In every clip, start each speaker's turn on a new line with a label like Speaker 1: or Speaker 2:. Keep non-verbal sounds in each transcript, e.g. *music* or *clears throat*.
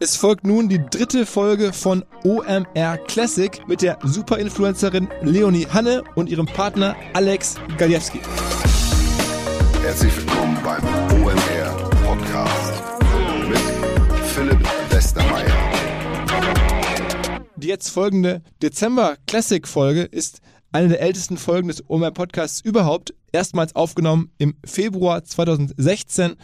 Speaker 1: Es folgt nun die dritte Folge von OMR Classic mit der Superinfluencerin Leonie Hanne und ihrem Partner Alex Galjewski.
Speaker 2: Herzlich willkommen beim OMR Podcast mit Philipp Westermeier.
Speaker 1: Die jetzt folgende Dezember Classic Folge ist eine der ältesten Folgen des OMR Podcasts überhaupt, erstmals aufgenommen im Februar 2016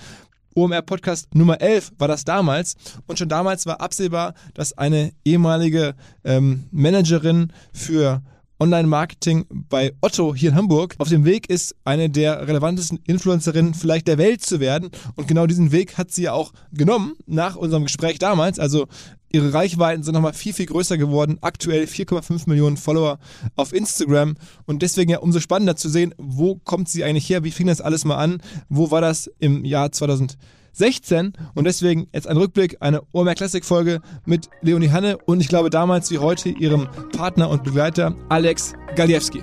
Speaker 1: OMR Podcast Nummer 11 war das damals. Und schon damals war absehbar, dass eine ehemalige ähm, Managerin für Online-Marketing bei Otto hier in Hamburg auf dem Weg ist, eine der relevantesten Influencerinnen vielleicht der Welt zu werden. Und genau diesen Weg hat sie ja auch genommen nach unserem Gespräch damals. Also ihre Reichweiten sind nochmal viel, viel größer geworden. Aktuell 4,5 Millionen Follower auf Instagram. Und deswegen ja umso spannender zu sehen, wo kommt sie eigentlich her? Wie fing das alles mal an? Wo war das im Jahr 2016? Und deswegen jetzt ein Rückblick, eine OMR Classic Folge mit Leonie Hanne und ich glaube damals wie heute ihrem Partner und Begleiter Alex Galjewski.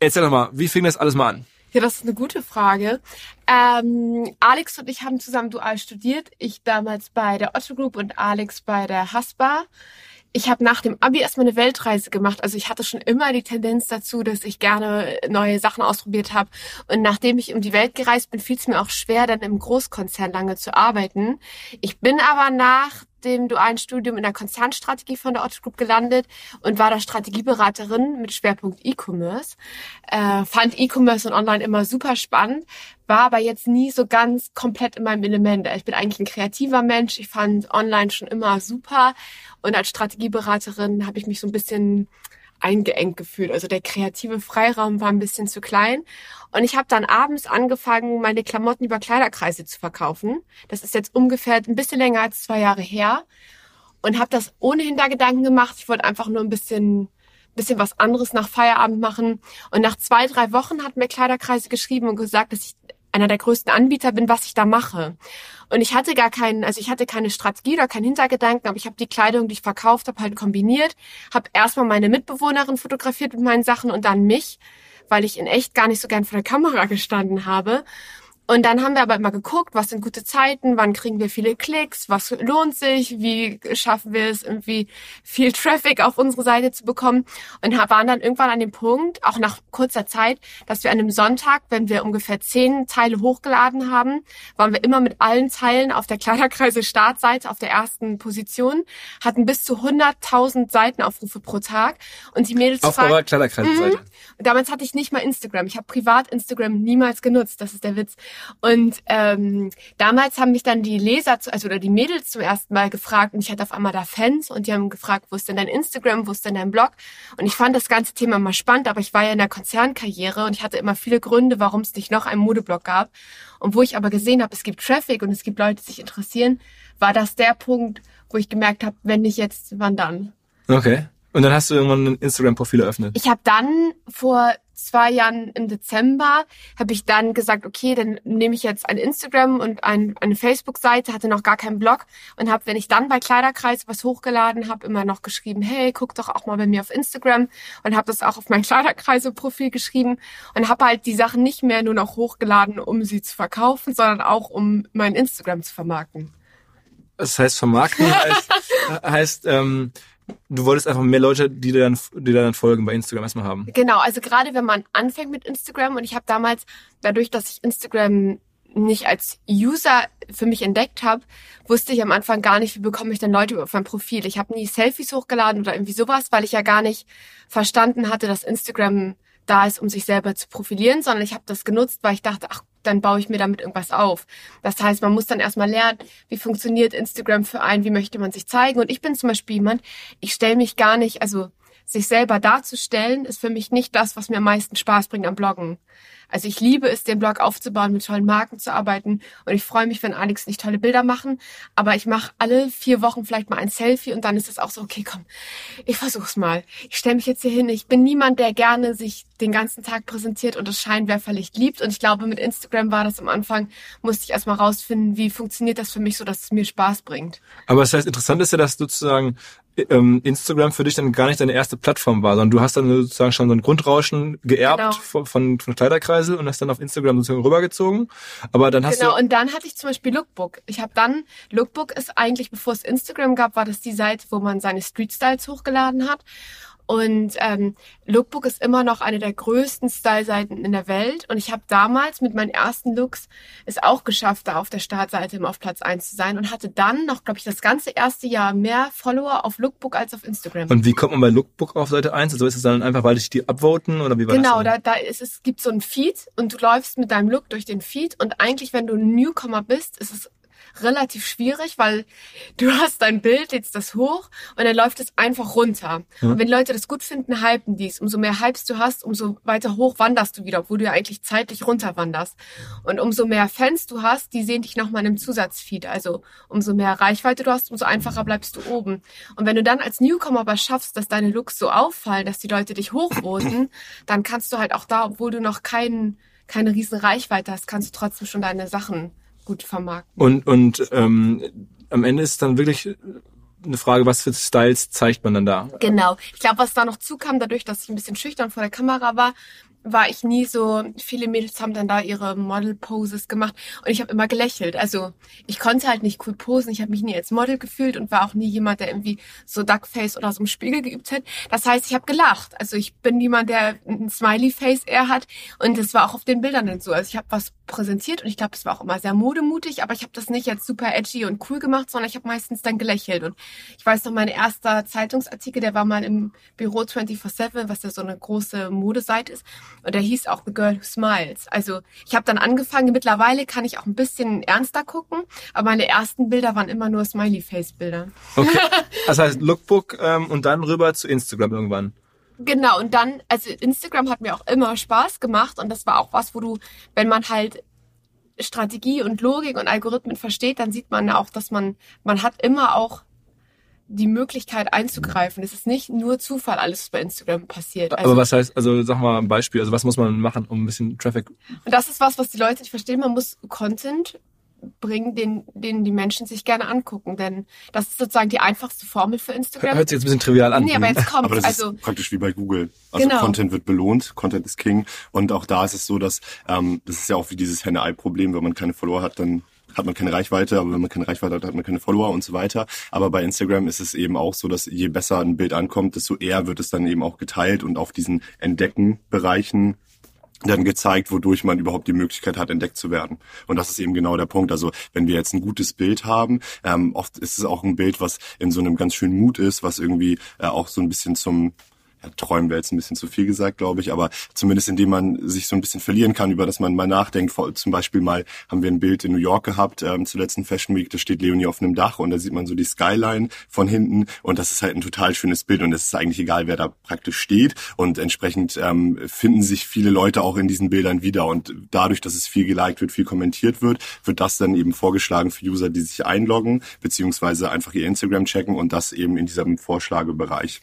Speaker 1: erzähl doch mal, wie fing das alles mal an?
Speaker 3: Ja, das ist eine gute Frage. Ähm, Alex und ich haben zusammen dual studiert. Ich damals bei der Otto Group und Alex bei der Haspa. Ich habe nach dem Abi erstmal eine Weltreise gemacht. Also ich hatte schon immer die Tendenz dazu, dass ich gerne neue Sachen ausprobiert habe. Und nachdem ich um die Welt gereist bin, fiel es mir auch schwer, dann im Großkonzern lange zu arbeiten. Ich bin aber nach dem dualen Studium in der Konzernstrategie von der Otto Group gelandet und war da Strategieberaterin mit Schwerpunkt E-Commerce. Äh, fand E-Commerce und Online immer super spannend, war aber jetzt nie so ganz komplett in meinem Element. Ich bin eigentlich ein kreativer Mensch. Ich fand Online schon immer super und als Strategieberaterin habe ich mich so ein bisschen eingeengt gefühlt. Also der kreative Freiraum war ein bisschen zu klein. Und ich habe dann abends angefangen, meine Klamotten über Kleiderkreise zu verkaufen. Das ist jetzt ungefähr ein bisschen länger als zwei Jahre her. Und habe das ohne Hintergedanken gemacht. Ich wollte einfach nur ein bisschen bisschen was anderes nach Feierabend machen. Und nach zwei, drei Wochen hat mir Kleiderkreise geschrieben und gesagt, dass ich einer der größten Anbieter bin, was ich da mache. Und ich hatte gar keinen, also ich hatte keine Strategie oder keinen Hintergedanken, aber ich habe die Kleidung, die ich verkauft habe, halt kombiniert, habe erstmal meine Mitbewohnerin fotografiert mit meinen Sachen und dann mich, weil ich in echt gar nicht so gern vor der Kamera gestanden habe und dann haben wir aber immer geguckt, was sind gute Zeiten, wann kriegen wir viele Klicks, was lohnt sich, wie schaffen wir es irgendwie viel Traffic auf unsere Seite zu bekommen und waren dann irgendwann an dem Punkt, auch nach kurzer Zeit, dass wir an einem Sonntag, wenn wir ungefähr zehn Teile hochgeladen haben, waren wir immer mit allen Teilen auf der Kleiderkreise Startseite auf der ersten Position, hatten bis zu 100.000 Seitenaufrufe pro Tag und die Mädels
Speaker 1: auf eurer Kleiderkreise Seite. Mhm.
Speaker 3: Damals hatte ich nicht mal Instagram. Ich habe privat Instagram niemals genutzt. Das ist der Witz. Und ähm, damals haben mich dann die Leser, zu, also oder die Mädels zum ersten Mal gefragt und ich hatte auf einmal da Fans und die haben gefragt, wo ist denn dein Instagram, wo ist denn dein Blog? Und ich fand das ganze Thema mal spannend, aber ich war ja in der Konzernkarriere und ich hatte immer viele Gründe, warum es nicht noch einen Modeblog gab. Und wo ich aber gesehen habe, es gibt Traffic und es gibt Leute, die sich interessieren, war das der Punkt, wo ich gemerkt habe, wenn nicht jetzt, wann dann?
Speaker 1: Okay. Und dann hast du irgendwann ein Instagram-Profil eröffnet?
Speaker 3: Ich habe dann vor zwei Jahren im Dezember habe ich dann gesagt, okay, dann nehme ich jetzt ein Instagram und ein, eine Facebook-Seite, hatte noch gar keinen Blog und habe, wenn ich dann bei Kleiderkreis was hochgeladen habe, immer noch geschrieben, hey, guck doch auch mal bei mir auf Instagram und habe das auch auf mein *laughs* Kleiderkreise-Profil geschrieben und habe halt die Sachen nicht mehr nur noch hochgeladen, um sie zu verkaufen, sondern auch um mein Instagram zu vermarkten.
Speaker 1: Das heißt, vermarkten *laughs* heißt, heißt ähm, du wolltest einfach mehr Leute, die dir dann, die dir dann folgen bei Instagram erstmal haben.
Speaker 3: Genau, also gerade wenn man anfängt mit Instagram und ich habe damals, dadurch, dass ich Instagram nicht als User für mich entdeckt habe, wusste ich am Anfang gar nicht, wie bekomme ich denn Leute auf mein Profil. Ich habe nie Selfies hochgeladen oder irgendwie sowas, weil ich ja gar nicht verstanden hatte, dass Instagram da ist, um sich selber zu profilieren, sondern ich habe das genutzt, weil ich dachte, ach, dann baue ich mir damit irgendwas auf. Das heißt, man muss dann erstmal lernen, wie funktioniert Instagram für einen, wie möchte man sich zeigen. Und ich bin zum Beispiel jemand, ich stelle mich gar nicht, also sich selber darzustellen, ist für mich nicht das, was mir am meisten Spaß bringt am Bloggen. Also ich liebe es, den Blog aufzubauen, mit tollen Marken zu arbeiten und ich freue mich, wenn Alex nicht tolle Bilder machen. Aber ich mache alle vier Wochen vielleicht mal ein Selfie und dann ist es auch so, okay, komm, ich versuch's mal. Ich stelle mich jetzt hier hin. Ich bin niemand, der gerne sich den ganzen Tag präsentiert und das Scheinwerferlicht liebt. Und ich glaube, mit Instagram war das am Anfang, musste ich erstmal rausfinden, wie funktioniert das für mich so, dass es mir Spaß bringt.
Speaker 1: Aber das heißt, interessant ist ja, dass sozusagen ähm, Instagram für dich dann gar nicht deine erste Plattform war, sondern du hast dann sozusagen schon so ein Grundrauschen geerbt genau. von, von, von Kleiderkreisel und hast dann auf Instagram sozusagen rübergezogen. Aber dann hast
Speaker 3: genau,
Speaker 1: du...
Speaker 3: und dann hatte ich zum Beispiel Lookbook. Ich habe dann, Lookbook ist eigentlich, bevor es Instagram gab, war das die Seite, wo man seine Street Styles hochgeladen hat. Und ähm, Lookbook ist immer noch eine der größten Style-Seiten in der Welt. Und ich habe damals mit meinen ersten Looks es auch geschafft, da auf der Startseite immer auf Platz eins zu sein und hatte dann noch, glaube ich, das ganze erste Jahr mehr Follower auf Lookbook als auf Instagram.
Speaker 1: Und wie kommt man bei Lookbook auf Seite eins? Also ist es dann einfach, weil ich die upvoten oder wie war
Speaker 3: genau,
Speaker 1: das?
Speaker 3: Genau, da, da ist es gibt so ein Feed und du läufst mit deinem Look durch den Feed und eigentlich, wenn du ein Newcomer bist, ist es relativ schwierig, weil du *laughs* hast dein Bild, lädst das hoch und dann läuft es einfach runter. Ja. Und wenn Leute das gut finden, hypen dies. Umso mehr Hypes du hast, umso weiter hoch wanderst du wieder, obwohl du ja eigentlich zeitlich runter wanderst. Und umso mehr Fans du hast, die sehen dich nochmal in einem Zusatzfeed. Also umso mehr Reichweite du hast, umso einfacher bleibst du oben. Und wenn du dann als Newcomer aber schaffst, dass deine Looks so auffallen, dass die Leute dich hochvoten, *clears throat* dann kannst du halt auch da, obwohl du noch keinen keine riesen Reichweite hast, kannst du trotzdem schon deine Sachen gut vermarkten.
Speaker 1: Und, und ähm, am Ende ist dann wirklich eine Frage, was für Styles zeigt man dann da?
Speaker 3: Genau. Ich glaube, was da noch zukam, dadurch, dass ich ein bisschen schüchtern vor der Kamera war, war ich nie so, viele Mädels haben dann da ihre Model-Poses gemacht und ich habe immer gelächelt. Also ich konnte halt nicht cool posen, ich habe mich nie als Model gefühlt und war auch nie jemand, der irgendwie so Duckface oder so im Spiegel geübt hat. Das heißt, ich habe gelacht. Also ich bin niemand, der ein Smiley-Face eher hat und das war auch auf den Bildern dann so. Also ich habe was präsentiert und ich glaube, es war auch immer sehr modemutig, aber ich habe das nicht jetzt super edgy und cool gemacht, sondern ich habe meistens dann gelächelt. Und ich weiß noch, mein erster Zeitungsartikel, der war mal im Büro 24-7, was ja so eine große Modeseite ist. Und der hieß auch The Girl Who Smiles. Also ich habe dann angefangen, mittlerweile kann ich auch ein bisschen ernster gucken, aber meine ersten Bilder waren immer nur Smiley-Face-Bilder.
Speaker 1: Okay. Das *laughs* heißt Lookbook ähm, und dann rüber zu Instagram irgendwann.
Speaker 3: Genau, und dann, also Instagram hat mir auch immer Spaß gemacht und das war auch was, wo du, wenn man halt Strategie und Logik und Algorithmen versteht, dann sieht man auch, dass man, man hat immer auch die Möglichkeit einzugreifen. Es ist nicht nur Zufall, alles was bei Instagram passiert.
Speaker 1: Also, Aber was heißt, also sag mal ein Beispiel, also was muss man machen, um ein bisschen Traffic?
Speaker 3: Und das ist was, was die Leute nicht verstehen. Man muss Content bringen, den, den die Menschen sich gerne angucken. Denn das ist sozusagen die einfachste Formel für Instagram.
Speaker 1: Hört sich jetzt ein bisschen trivial an.
Speaker 3: Nee, aber jetzt kommt
Speaker 4: aber das
Speaker 3: also
Speaker 4: ist praktisch wie bei Google. Also genau. Content wird belohnt, Content ist King. Und auch da ist es so, dass ähm, das ist ja auch wie dieses Henne-Ei-Problem, wenn man keine Follower hat, dann hat man keine Reichweite, aber wenn man keine Reichweite hat, hat man keine Follower und so weiter. Aber bei Instagram ist es eben auch so, dass je besser ein Bild ankommt, desto eher wird es dann eben auch geteilt und auf diesen Entdecken-Bereichen dann gezeigt, wodurch man überhaupt die Möglichkeit hat, entdeckt zu werden. Und das ist eben genau der Punkt. Also wenn wir jetzt ein gutes Bild haben, ähm, oft ist es auch ein Bild, was in so einem ganz schönen Mut ist, was irgendwie äh, auch so ein bisschen zum ja, träumen wäre jetzt ein bisschen zu viel gesagt, glaube ich, aber zumindest indem man sich so ein bisschen verlieren kann, über das man mal nachdenkt. Zum Beispiel mal haben wir ein Bild in New York gehabt ähm, zur letzten Fashion Week, da steht Leonie auf einem Dach und da sieht man so die Skyline von hinten und das ist halt ein total schönes Bild und es ist eigentlich egal, wer da praktisch steht und entsprechend ähm, finden sich viele Leute auch in diesen Bildern wieder und dadurch, dass es viel geliked wird, viel kommentiert wird, wird das dann eben vorgeschlagen für User, die sich einloggen, beziehungsweise einfach ihr Instagram checken und das eben in diesem Vorschlagebereich.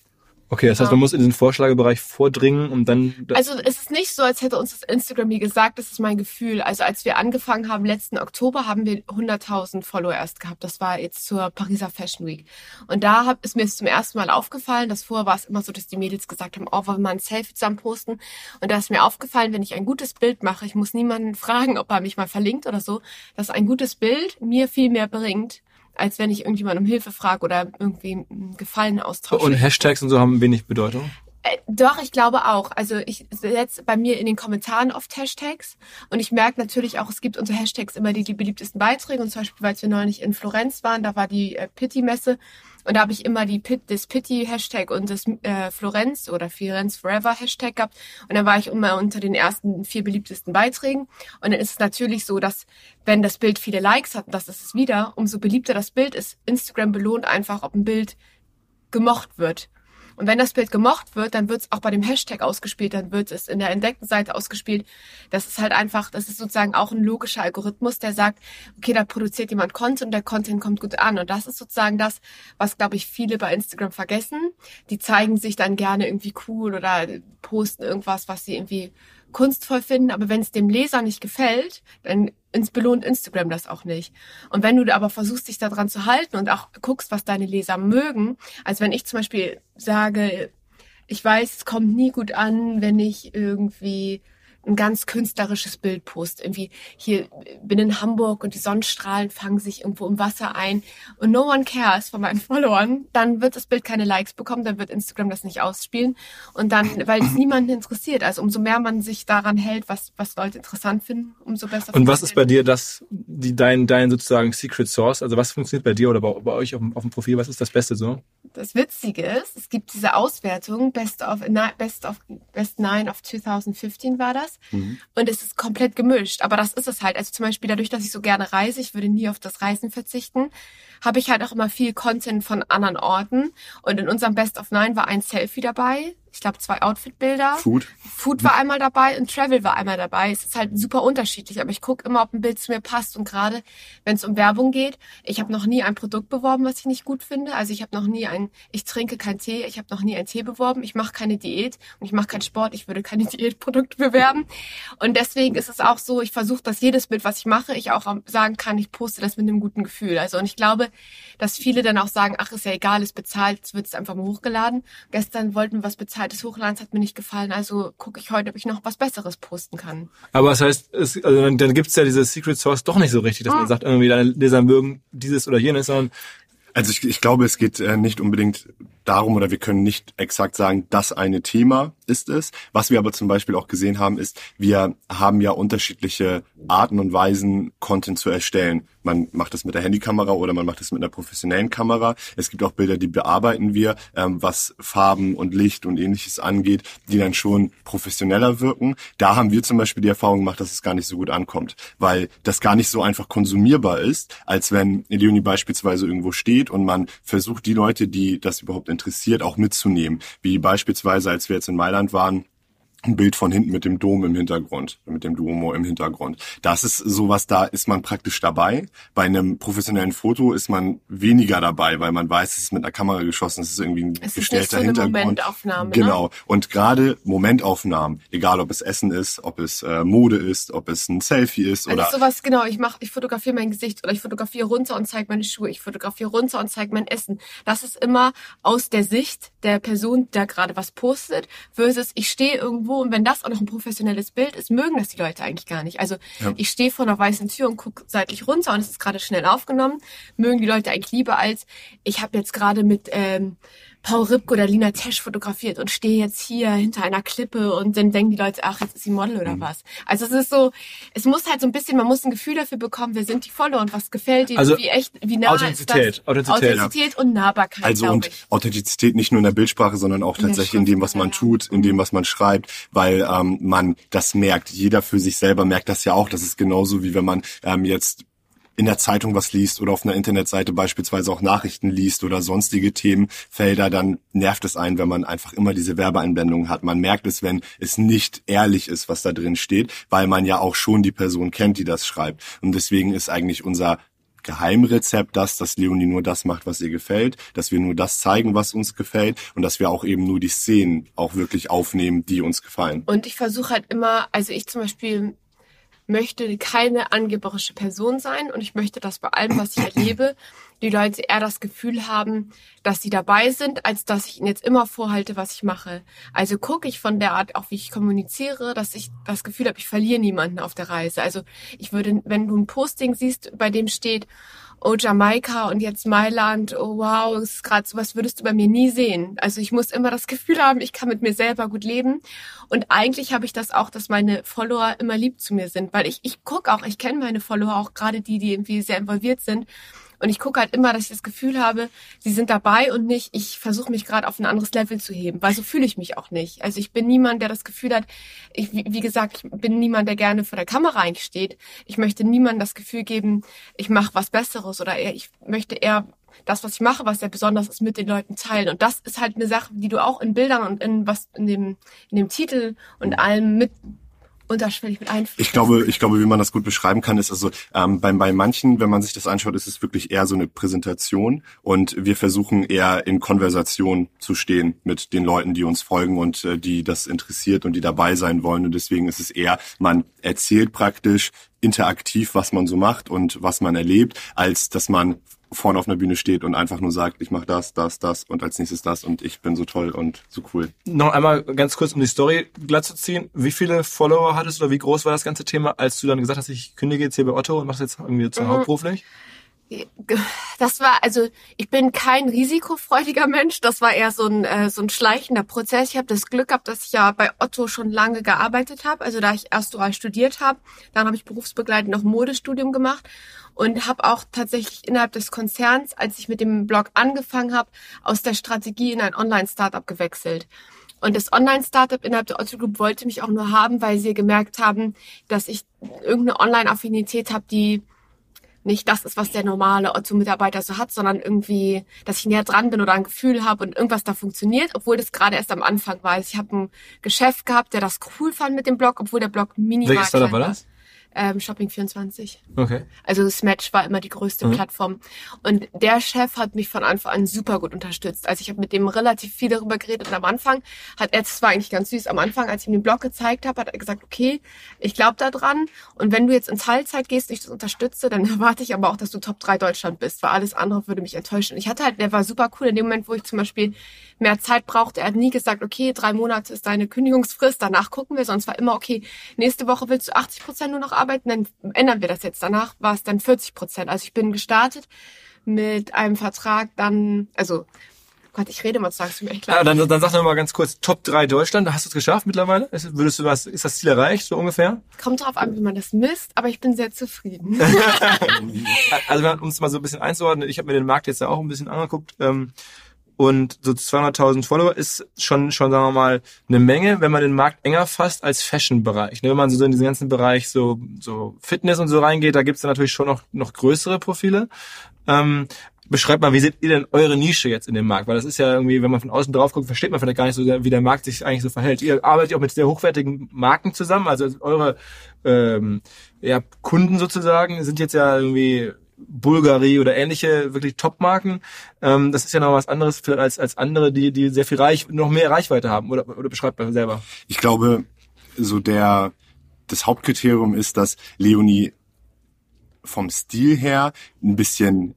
Speaker 1: Okay, das heißt, man muss in den Vorschlagebereich vordringen, um dann.
Speaker 3: Also es ist nicht so, als hätte uns das Instagram nie gesagt, das ist mein Gefühl. Also als wir angefangen haben, letzten Oktober, haben wir 100.000 Follower erst gehabt. Das war jetzt zur Pariser Fashion Week. Und da hab, ist mir es zum ersten Mal aufgefallen, dass vorher war es immer so, dass die Mädels gesagt haben, oh, wollen wir mal ein Selfie zusammen posten? Und da ist mir aufgefallen, wenn ich ein gutes Bild mache, ich muss niemanden *laughs* fragen, ob er mich mal verlinkt oder so, dass ein gutes Bild mir viel mehr bringt, als wenn ich irgendjemand um Hilfe frage oder irgendwie Gefallen austausche.
Speaker 1: Und Hashtags und so haben wenig Bedeutung?
Speaker 3: Äh, doch, ich glaube auch. Also ich setze bei mir in den Kommentaren oft Hashtags und ich merke natürlich auch, es gibt unter Hashtags immer die, die beliebtesten Beiträge und zum Beispiel, weil wir neulich in Florenz waren, da war die äh, Pitti-Messe und da habe ich immer die Pit, das Pity-Hashtag und das äh, Florenz oder Florenz Forever Hashtag gehabt. Und dann war ich immer unter den ersten vier beliebtesten Beiträgen. Und dann ist es natürlich so, dass wenn das Bild viele Likes hat, das ist es wieder, umso beliebter das Bild ist, Instagram belohnt einfach, ob ein Bild gemocht wird. Und wenn das Bild gemocht wird, dann wird es auch bei dem Hashtag ausgespielt, dann wird es in der entdeckten Seite ausgespielt. Das ist halt einfach, das ist sozusagen auch ein logischer Algorithmus, der sagt, okay, da produziert jemand Content und der Content kommt gut an. Und das ist sozusagen das, was, glaube ich, viele bei Instagram vergessen. Die zeigen sich dann gerne irgendwie cool oder posten irgendwas, was sie irgendwie kunstvoll finden, aber wenn es dem Leser nicht gefällt, dann belohnt Instagram das auch nicht. Und wenn du aber versuchst, dich daran zu halten und auch guckst, was deine Leser mögen, als wenn ich zum Beispiel sage, ich weiß, es kommt nie gut an, wenn ich irgendwie ein ganz künstlerisches Bild post. Irgendwie hier bin in Hamburg und die Sonnenstrahlen fangen sich irgendwo im Wasser ein und no one cares von meinen Followern, dann wird das Bild keine Likes bekommen, dann wird Instagram das nicht ausspielen und dann, weil es niemanden interessiert. Also umso mehr man sich daran hält, was, was Leute interessant finden, umso besser.
Speaker 1: Und was ist bei dir das, die, dein, dein sozusagen Secret Source? Also was funktioniert bei dir oder bei, bei euch auf dem, auf dem Profil? Was ist das Beste so?
Speaker 3: Das Witzige ist, es gibt diese Auswertung, Best of, Best of, Best Nine of 2015 war das. Mhm. Und es ist komplett gemischt. Aber das ist es halt. Also zum Beispiel dadurch, dass ich so gerne reise, ich würde nie auf das Reisen verzichten, habe ich halt auch immer viel Content von anderen Orten. Und in unserem Best of Nine war ein Selfie dabei ich glaube, zwei Outfit-Bilder.
Speaker 4: Food.
Speaker 3: Food war einmal dabei und Travel war einmal dabei. Es ist halt super unterschiedlich, aber ich gucke immer, ob ein Bild zu mir passt. Und gerade wenn es um Werbung geht, ich habe noch nie ein Produkt beworben, was ich nicht gut finde. Also ich habe noch nie ein, ich trinke keinen Tee, ich habe noch nie einen Tee beworben, ich mache keine Diät und ich mache keinen Sport, ich würde keine *laughs* Diätprodukte bewerben. Und deswegen ist es auch so, ich versuche, dass jedes Bild, was ich mache, ich auch sagen kann, ich poste das mit einem guten Gefühl. Also und ich glaube, dass viele dann auch sagen, ach, ist ja egal, ist bezahlt, es wird es einfach mal hochgeladen. Gestern wollten wir was bezahlt des Hochladens hat mir nicht gefallen, also gucke ich heute, ob ich noch was Besseres posten kann.
Speaker 1: Aber das heißt, es, also dann, dann gibt es ja diese Secret Source doch nicht so richtig, dass ah. man sagt, irgendwie deine Leser mögen dieses oder jenes, sondern
Speaker 4: also ich, ich glaube, es geht äh, nicht unbedingt darum oder wir können nicht exakt sagen, das eine Thema ist es. Was wir aber zum Beispiel auch gesehen haben, ist, wir haben ja unterschiedliche Arten und Weisen, Content zu erstellen. Man macht das mit der Handykamera oder man macht das mit einer professionellen Kamera. Es gibt auch Bilder, die bearbeiten wir, ähm, was Farben und Licht und ähnliches angeht, die dann schon professioneller wirken. Da haben wir zum Beispiel die Erfahrung gemacht, dass es gar nicht so gut ankommt, weil das gar nicht so einfach konsumierbar ist, als wenn Leonie beispielsweise irgendwo steht und man versucht, die Leute, die das überhaupt interessiert, auch mitzunehmen. Wie beispielsweise, als wir jetzt in Mailand waren, ein Bild von hinten mit dem Dom im Hintergrund, mit dem Duomo im Hintergrund. Das ist sowas, da ist man praktisch dabei. Bei einem professionellen Foto ist man weniger dabei, weil man weiß, es ist mit einer Kamera geschossen, es ist irgendwie ein es gestellter ist nicht so eine
Speaker 3: Hintergrund. Momentaufnahme,
Speaker 4: genau. Ne? Und gerade Momentaufnahmen, egal ob es Essen ist, ob es äh, Mode ist, ob es ein Selfie ist
Speaker 3: also
Speaker 4: oder
Speaker 3: sowas genau. Ich mache, ich fotografiere mein Gesicht oder ich fotografiere runter und zeige meine Schuhe. Ich fotografiere runter und zeige mein Essen. Das ist immer aus der Sicht der Person, der gerade was postet, versus ich stehe irgendwo und wenn das auch noch ein professionelles Bild ist, mögen das die Leute eigentlich gar nicht. Also ja. ich stehe vor einer weißen Tür und gucke seitlich runter und es ist gerade schnell aufgenommen. Mögen die Leute eigentlich lieber als ich habe jetzt gerade mit ähm, Paul Ripke oder Lina Tesch fotografiert und stehe jetzt hier hinter einer Klippe und dann denken die Leute, ach, jetzt ist sie Model oder mhm. was. Also es ist so, es muss halt so ein bisschen, man muss ein Gefühl dafür bekommen, wer sind die Follower und was gefällt ihnen,
Speaker 1: also
Speaker 3: wie echt, wie nah
Speaker 1: Authentizität,
Speaker 3: ist das? Authentizität, Authentizität ja. und Nahbarkeit.
Speaker 4: Also und ich. Authentizität nicht nur in der Bildsprache, sondern auch tatsächlich in, in dem, was man tut, in dem, was man schreibt, weil ähm, man das merkt. Jeder für sich selber merkt das ja auch. Das ist genauso wie wenn man ähm, jetzt in der Zeitung was liest oder auf einer Internetseite beispielsweise auch Nachrichten liest oder sonstige Themenfelder, dann nervt es einen, wenn man einfach immer diese Werbeeinblendungen hat. Man merkt es, wenn es nicht ehrlich ist, was da drin steht, weil man ja auch schon die Person kennt, die das schreibt. Und deswegen ist eigentlich unser Geheimrezept das, dass Leonie nur das macht, was ihr gefällt, dass wir nur das zeigen, was uns gefällt und dass wir auch eben nur die Szenen auch wirklich aufnehmen, die uns gefallen.
Speaker 3: Und ich versuche halt immer, also ich zum Beispiel möchte keine angeberische Person sein und ich möchte, dass bei allem, was ich erlebe, die Leute eher das Gefühl haben, dass sie dabei sind, als dass ich ihnen jetzt immer vorhalte, was ich mache. Also gucke ich von der Art, auch wie ich kommuniziere, dass ich das Gefühl habe, ich verliere niemanden auf der Reise. Also ich würde, wenn du ein Posting siehst, bei dem steht, oh Jamaika und jetzt Mailand, oh wow, ist gerade sowas würdest du bei mir nie sehen. Also ich muss immer das Gefühl haben, ich kann mit mir selber gut leben. Und eigentlich habe ich das auch, dass meine Follower immer lieb zu mir sind, weil ich, ich gucke auch, ich kenne meine Follower auch gerade die, die irgendwie sehr involviert sind. Und ich gucke halt immer, dass ich das Gefühl habe, sie sind dabei und nicht, ich versuche mich gerade auf ein anderes Level zu heben, weil so fühle ich mich auch nicht. Also ich bin niemand, der das Gefühl hat, ich, wie, gesagt, ich bin niemand, der gerne vor der Kamera eigentlich steht. Ich möchte niemandem das Gefühl geben, ich mache was Besseres oder eher, ich möchte eher das, was ich mache, was sehr besonders ist, mit den Leuten teilen. Und das ist halt eine Sache, die du auch in Bildern und in was in dem in dem Titel und allem mit unterschwellig mit einfließen.
Speaker 4: Ich glaube, ich glaube, wie man das gut beschreiben kann, ist also ähm, bei, bei manchen, wenn man sich das anschaut, ist es wirklich eher so eine Präsentation und wir versuchen eher in Konversation zu stehen mit den Leuten, die uns folgen und äh, die das interessiert und die dabei sein wollen und deswegen ist es eher, man erzählt praktisch interaktiv, was man so macht und was man erlebt, als dass man vorne auf einer Bühne steht und einfach nur sagt, ich mache das, das, das und als nächstes das und ich bin so toll und so cool.
Speaker 1: Noch einmal ganz kurz, um die Story glatt zu ziehen. Wie viele Follower hattest du oder wie groß war das ganze Thema, als du dann gesagt hast, ich kündige jetzt hier bei Otto und mach's jetzt irgendwie zu mhm. hauptberuflich?
Speaker 3: Das war, also ich bin kein risikofreudiger Mensch. Das war eher so ein, äh, so ein schleichender Prozess. Ich habe das Glück gehabt, dass ich ja bei Otto schon lange gearbeitet habe. Also da ich erst dual studiert habe, dann habe ich berufsbegleitend noch Modestudium gemacht und habe auch tatsächlich innerhalb des Konzerns, als ich mit dem Blog angefangen habe, aus der Strategie in ein Online-Startup gewechselt. Und das Online-Startup innerhalb der Otto Group wollte mich auch nur haben, weil sie gemerkt haben, dass ich irgendeine Online-Affinität habe, die nicht das ist, was der normale Otto-Mitarbeiter so hat, sondern irgendwie, dass ich näher dran bin oder ein Gefühl habe und irgendwas da funktioniert, obwohl das gerade erst am Anfang war. Also ich habe ein Geschäft gehabt, der das cool fand mit dem Blog, obwohl der Blog minimal
Speaker 1: Welches Startup war das?
Speaker 3: Ähm, Shopping24.
Speaker 1: Okay.
Speaker 3: Also Smatch war immer die größte mhm. Plattform. Und der Chef hat mich von Anfang an super gut unterstützt. Also ich habe mit dem relativ viel darüber geredet und am Anfang hat er, das war eigentlich ganz süß, am Anfang, als ich ihm den Blog gezeigt habe, hat er gesagt, okay, ich glaube da dran und wenn du jetzt in Teilzeit gehst und ich das unterstütze, dann *laughs* erwarte ich aber auch, dass du Top 3 Deutschland bist, weil alles andere würde mich enttäuschen. Ich hatte halt, der war super cool in dem Moment, wo ich zum Beispiel mehr Zeit brauchte. Er hat nie gesagt, okay, drei Monate ist deine Kündigungsfrist, danach gucken wir, sonst war immer, okay, nächste Woche willst du 80 Prozent nur noch arbeiten, dann ändern wir das jetzt. Danach war es dann 40 Prozent. Also ich bin gestartet mit einem Vertrag dann, also Gott, ich rede mal, sagst du mir echt klar.
Speaker 1: Ja, dann, dann sag doch mal ganz kurz, Top 3 Deutschland, hast du es geschafft mittlerweile? Ist, würdest du was, ist das Ziel erreicht, so ungefähr?
Speaker 3: Kommt drauf an, wie man das misst, aber ich bin sehr zufrieden. *laughs* *laughs*
Speaker 1: also um es mal so ein bisschen einzuordnen, ich habe mir den Markt jetzt ja auch ein bisschen angeguckt. Ähm, und so 200.000 Follower ist schon, schon, sagen wir mal, eine Menge, wenn man den Markt enger fasst als Fashion-Bereich. Ne, wenn man so in diesen ganzen Bereich so, so Fitness und so reingeht, da gibt's dann natürlich schon noch, noch größere Profile. Ähm, beschreibt mal, wie seht ihr denn eure Nische jetzt in dem Markt? Weil das ist ja irgendwie, wenn man von außen drauf guckt, versteht man vielleicht gar nicht so, wie der Markt sich eigentlich so verhält. Ihr arbeitet auch mit sehr hochwertigen Marken zusammen, also eure ähm, ja, Kunden sozusagen sind jetzt ja irgendwie Bulgari oder ähnliche wirklich Top-Marken. Ähm, das ist ja noch was anderes für, als, als andere, die, die sehr viel Reich, noch mehr Reichweite haben. Oder, oder beschreibt man selber?
Speaker 4: Ich glaube, so der, das Hauptkriterium ist, dass Leonie vom Stil her ein bisschen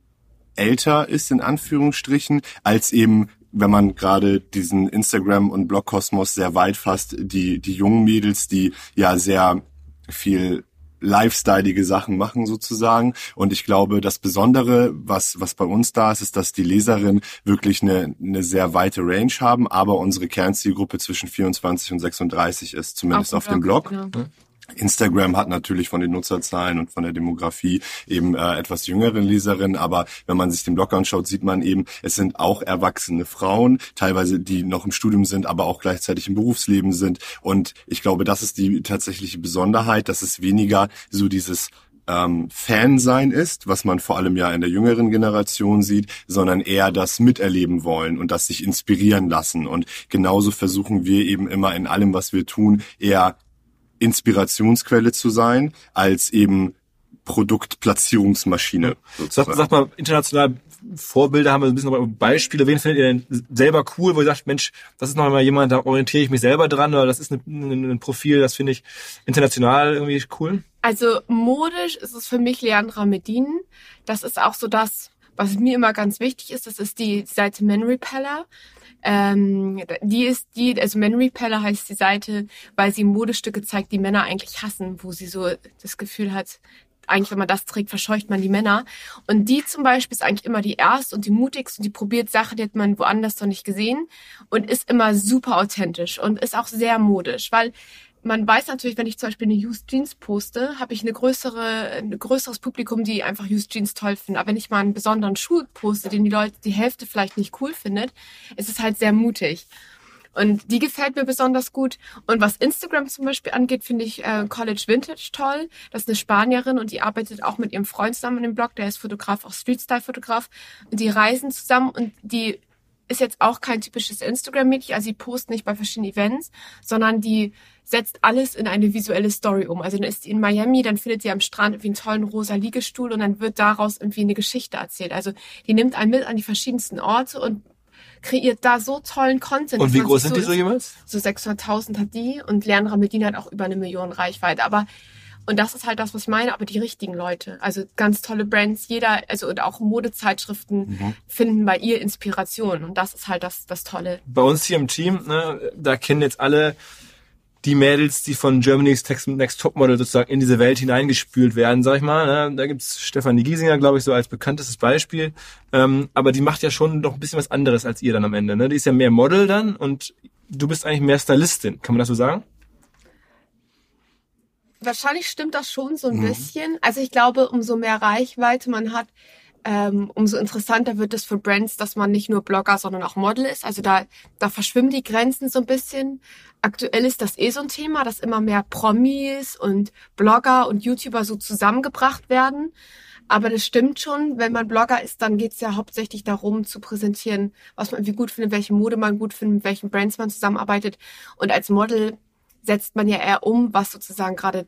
Speaker 4: älter ist, in Anführungsstrichen, als eben wenn man gerade diesen Instagram- und Blog-Kosmos sehr weit fasst, die, die jungen Mädels, die ja sehr viel lifestyleige Sachen machen sozusagen. Und ich glaube, das Besondere, was, was bei uns da ist, ist, dass die Leserinnen wirklich eine, eine sehr weite Range haben, aber unsere Kernzielgruppe zwischen 24 und 36 ist, zumindest auf, auf dem Blog. Blog. Genau. Instagram hat natürlich von den Nutzerzahlen und von der Demografie eben äh, etwas jüngere Leserinnen, aber wenn man sich den Blog anschaut, sieht man eben, es sind auch erwachsene Frauen, teilweise die noch im Studium sind, aber auch gleichzeitig im Berufsleben sind. Und ich glaube, das ist die tatsächliche Besonderheit, dass es weniger so dieses ähm, Fan sein ist, was man vor allem ja in der jüngeren Generation sieht, sondern eher das miterleben wollen und das sich inspirieren lassen. Und genauso versuchen wir eben immer in allem, was wir tun, eher Inspirationsquelle zu sein, als eben Produktplatzierungsmaschine.
Speaker 1: Sag, sag mal, international Vorbilder haben wir ein bisschen noch Beispiele. Wen findet ihr denn selber cool, wo ihr sagt, Mensch, das ist noch mal jemand, da orientiere ich mich selber dran oder das ist ein, ein Profil, das finde ich international irgendwie cool?
Speaker 3: Also modisch ist es für mich Leandra Medin. Das ist auch so das, was mir immer ganz wichtig ist. Das ist die Seite Man Repeller. Ähm, die ist die, also Man Repeller heißt die Seite, weil sie Modestücke zeigt, die Männer eigentlich hassen, wo sie so das Gefühl hat, eigentlich, wenn man das trägt, verscheucht man die Männer. Und die zum Beispiel ist eigentlich immer die erste und die mutigste und die probiert Sachen, die hat man woanders noch nicht gesehen und ist immer super authentisch und ist auch sehr modisch, weil man weiß natürlich, wenn ich zum Beispiel eine Used Jeans poste, habe ich eine größere, ein größeres Publikum, die einfach Used Jeans toll finden. Aber wenn ich mal einen besonderen Schuh poste, den die Leute die Hälfte vielleicht nicht cool findet, ist es halt sehr mutig. Und die gefällt mir besonders gut. Und was Instagram zum Beispiel angeht, finde ich äh, College Vintage toll. Das ist eine Spanierin und die arbeitet auch mit ihrem Freund zusammen in dem Blog. Der ist Fotograf, auch Street-Style-Fotograf. Und die reisen zusammen und die ist jetzt auch kein typisches Instagram-Mädchen. Also sie postet nicht bei verschiedenen Events, sondern die setzt alles in eine visuelle Story um. Also dann ist sie in Miami, dann findet sie am Strand irgendwie einen tollen rosa Liegestuhl und dann wird daraus irgendwie eine Geschichte erzählt. Also die nimmt einen mit an die verschiedensten Orte und kreiert da so tollen Content.
Speaker 1: Und wie groß sind so die so jemals?
Speaker 3: So 600.000 hat die und Leandra Medina hat auch über eine Million Reichweite. Aber und das ist halt das, was ich meine, aber die richtigen Leute. Also ganz tolle Brands, jeder, also und auch Modezeitschriften mhm. finden bei ihr Inspiration. Und das ist halt das, das Tolle.
Speaker 1: Bei uns hier im Team, ne, da kennen jetzt alle die Mädels, die von Germany's Next Topmodel sozusagen in diese Welt hineingespült werden, sag ich mal. Ne? Da gibt's Stefanie Giesinger, glaube ich, so als bekanntestes Beispiel. Ähm, aber die macht ja schon noch ein bisschen was anderes als ihr dann am Ende. Ne? Die ist ja mehr Model dann und du bist eigentlich mehr Stylistin. Kann man das so sagen?
Speaker 3: Wahrscheinlich stimmt das schon so ein mhm. bisschen. Also ich glaube, umso mehr Reichweite man hat, ähm, umso interessanter wird es für Brands, dass man nicht nur Blogger, sondern auch Model ist. Also da, da verschwimmen die Grenzen so ein bisschen. Aktuell ist das eh so ein Thema, dass immer mehr Promis und Blogger und YouTuber so zusammengebracht werden. Aber das stimmt schon, wenn man Blogger ist, dann geht's ja hauptsächlich darum zu präsentieren, was man wie gut findet, welche Mode man gut findet, mit welchen Brands man zusammenarbeitet. Und als Model setzt man ja eher um, was sozusagen gerade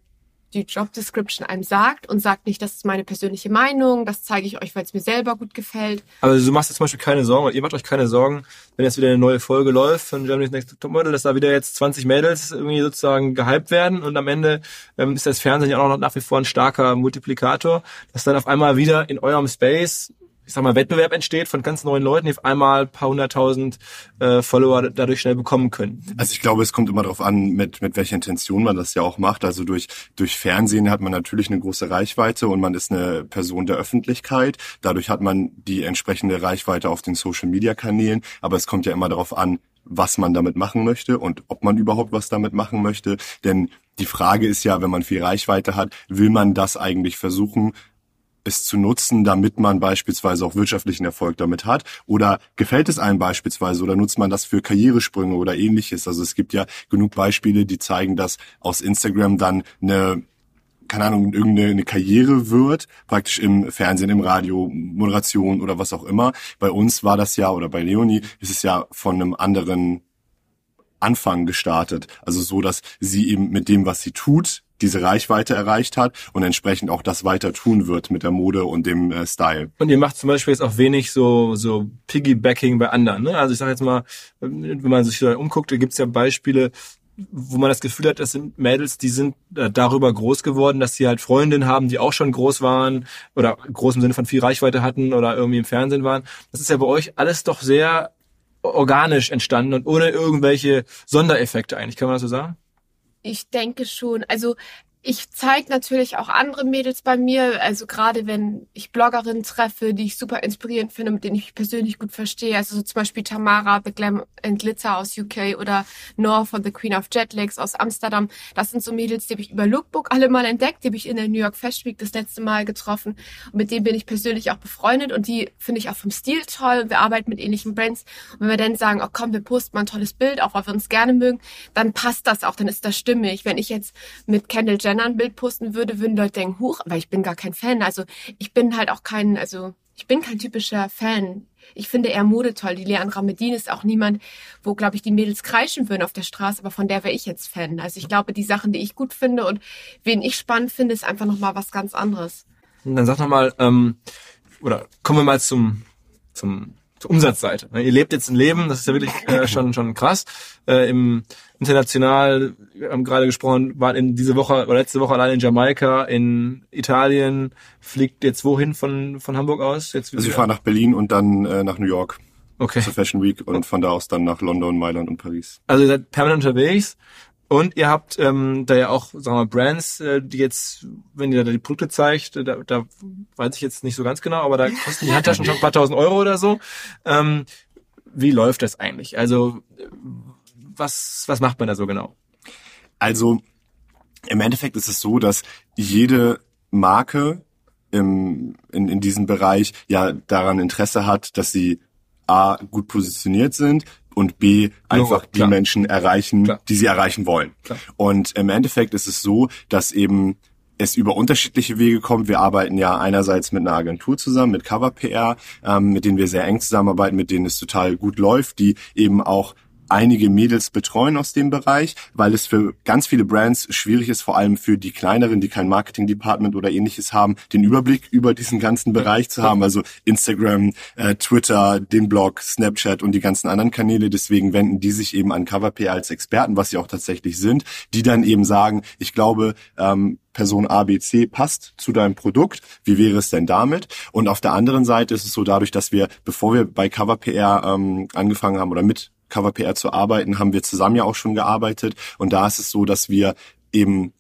Speaker 3: die Job Description einem sagt und sagt nicht, das ist meine persönliche Meinung, das zeige ich euch, weil es mir selber gut gefällt.
Speaker 1: Aber du machst jetzt zum Beispiel keine Sorgen, ihr macht euch keine Sorgen, wenn jetzt wieder eine neue Folge läuft von Germany's Next Top Model, dass da wieder jetzt 20 Mädels irgendwie sozusagen gehypt werden und am Ende ähm, ist das Fernsehen ja auch noch nach wie vor ein starker Multiplikator, dass dann auf einmal wieder in eurem Space ich sag mal, Wettbewerb entsteht von ganz neuen Leuten, die auf einmal paar hunderttausend äh, Follower dadurch schnell bekommen können.
Speaker 4: Also ich glaube, es kommt immer darauf an, mit, mit welcher Intention man das ja auch macht. Also durch, durch Fernsehen hat man natürlich eine große Reichweite und man ist eine Person der Öffentlichkeit. Dadurch hat man die entsprechende Reichweite auf den Social-Media-Kanälen. Aber es kommt ja immer darauf an, was man damit machen möchte und ob man überhaupt was damit machen möchte. Denn die Frage ist ja, wenn man viel Reichweite hat, will man das eigentlich versuchen, es zu nutzen, damit man beispielsweise auch wirtschaftlichen Erfolg damit hat? Oder gefällt es einem beispielsweise oder nutzt man das für Karrieresprünge oder ähnliches? Also es gibt ja genug Beispiele, die zeigen, dass aus Instagram dann eine keine Ahnung, irgendeine Karriere wird, praktisch im Fernsehen, im Radio, Moderation oder was auch immer. Bei uns war das ja, oder bei Leonie ist es ja von einem anderen Anfang gestartet. Also so, dass sie eben mit dem, was sie tut, diese Reichweite erreicht hat und entsprechend auch das weiter tun wird mit der Mode und dem äh, Style.
Speaker 1: Und ihr macht zum Beispiel jetzt auch wenig so so Piggybacking bei anderen. Ne? Also ich sage jetzt mal, wenn man sich da umguckt, da gibt's ja Beispiele, wo man das Gefühl hat, das sind Mädels, die sind äh, darüber groß geworden, dass sie halt Freundinnen haben, die auch schon groß waren oder groß im Sinne von viel Reichweite hatten oder irgendwie im Fernsehen waren. Das ist ja bei euch alles doch sehr organisch entstanden und ohne irgendwelche Sondereffekte eigentlich, kann man das so sagen?
Speaker 3: Ich denke schon. Also ich zeige natürlich auch andere Mädels bei mir, also gerade wenn ich Bloggerinnen treffe, die ich super inspirierend finde, mit denen ich persönlich gut verstehe, also so zum Beispiel Tamara, The Glam and Glitter aus UK oder Nor von The Queen of Jetlags aus Amsterdam. Das sind so Mädels, die habe ich über Lookbook alle mal entdeckt, die habe ich in der New York Fashion Week das letzte Mal getroffen und mit denen bin ich persönlich auch befreundet und die finde ich auch vom Stil toll. Wir arbeiten mit ähnlichen Brands und wenn wir dann sagen, oh komm, wir posten mal ein tolles Bild, auch weil wir uns gerne mögen, dann passt das auch, dann ist das stimmig. Wenn ich jetzt mit Kendall Jenner Jenner ein Bild posten würde, würden Leute denken, huch, weil ich bin gar kein Fan. Also ich bin halt auch kein, also ich bin kein typischer Fan. Ich finde eher Mode toll. Die Leandra Medin ist auch niemand, wo, glaube ich, die Mädels kreischen würden auf der Straße, aber von der wäre ich jetzt Fan. Also ich glaube, die Sachen, die ich gut finde und wen ich spannend finde, ist einfach nochmal was ganz anderes.
Speaker 1: Und dann sag noch mal, ähm, oder kommen wir mal zum, zum zur Umsatzseite. Ne, ihr lebt jetzt ein Leben, das ist ja wirklich äh, schon schon krass. Äh, Im international, wir haben gerade gesprochen, war in diese Woche oder letzte Woche allein in Jamaika, in Italien, fliegt jetzt wohin von von Hamburg aus? Jetzt
Speaker 4: also ich fahre nach Berlin und dann äh, nach New York. Okay. Zur Fashion Week und von da aus dann nach London, Mailand und Paris.
Speaker 1: Also ihr seid permanent unterwegs. Und ihr habt ähm, da ja auch, sagen wir mal, Brands, äh, die jetzt, wenn ihr da die Produkte zeigt, da, da weiß ich jetzt nicht so ganz genau, aber da kosten die Handtaschen schon ein paar tausend Euro oder so. Ähm, wie läuft das eigentlich? Also was, was macht man da so genau?
Speaker 4: Also im Endeffekt ist es so, dass jede Marke im, in, in diesem Bereich ja daran Interesse hat, dass sie A, gut positioniert sind, und B einfach die Menschen erreichen, klar. die sie erreichen wollen. Klar. Und im Endeffekt ist es so, dass eben es über unterschiedliche Wege kommt. Wir arbeiten ja einerseits mit einer Agentur zusammen, mit Cover PR, ähm, mit denen wir sehr eng zusammenarbeiten, mit denen es total gut läuft, die eben auch einige Mädels betreuen aus dem Bereich, weil es für ganz viele Brands schwierig ist, vor allem für die kleineren, die kein Marketing-Department oder ähnliches haben, den Überblick über diesen ganzen Bereich zu haben. Also Instagram, äh, Twitter, den Blog, Snapchat und die ganzen anderen Kanäle. Deswegen wenden die sich eben an CoverPay als Experten, was sie auch tatsächlich sind, die dann eben sagen, ich glaube, ähm, Person ABC passt zu deinem Produkt. Wie wäre es denn damit? Und auf der anderen Seite ist es so, dadurch, dass wir, bevor wir bei CoverPR ähm, angefangen haben oder mit Cover PR zu arbeiten, haben wir zusammen ja auch schon gearbeitet. Und da ist es so, dass wir eben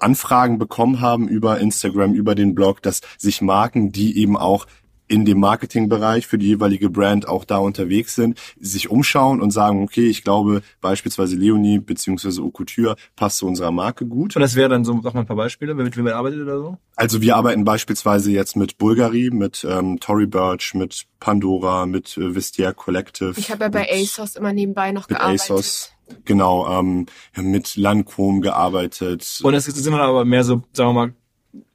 Speaker 4: Anfragen bekommen haben über Instagram, über den Blog, dass sich Marken, die eben auch in dem Marketingbereich für die jeweilige Brand auch da unterwegs sind, sich umschauen und sagen, okay, ich glaube beispielsweise Leonie beziehungsweise Eau Couture passt zu unserer Marke gut.
Speaker 1: Und das wäre dann so, sag mal ein paar Beispiele, mit wem ihr arbeitet oder so?
Speaker 4: Also wir arbeiten beispielsweise jetzt mit Bulgari, mit ähm, Tory Burch, mit Pandora, mit äh, Vestiaire Collective.
Speaker 3: Ich habe ja bei ASOS immer nebenbei noch mit gearbeitet. ASOS,
Speaker 4: genau, ähm, mit Lancome gearbeitet.
Speaker 1: Und es sind dann aber mehr so, sagen wir mal,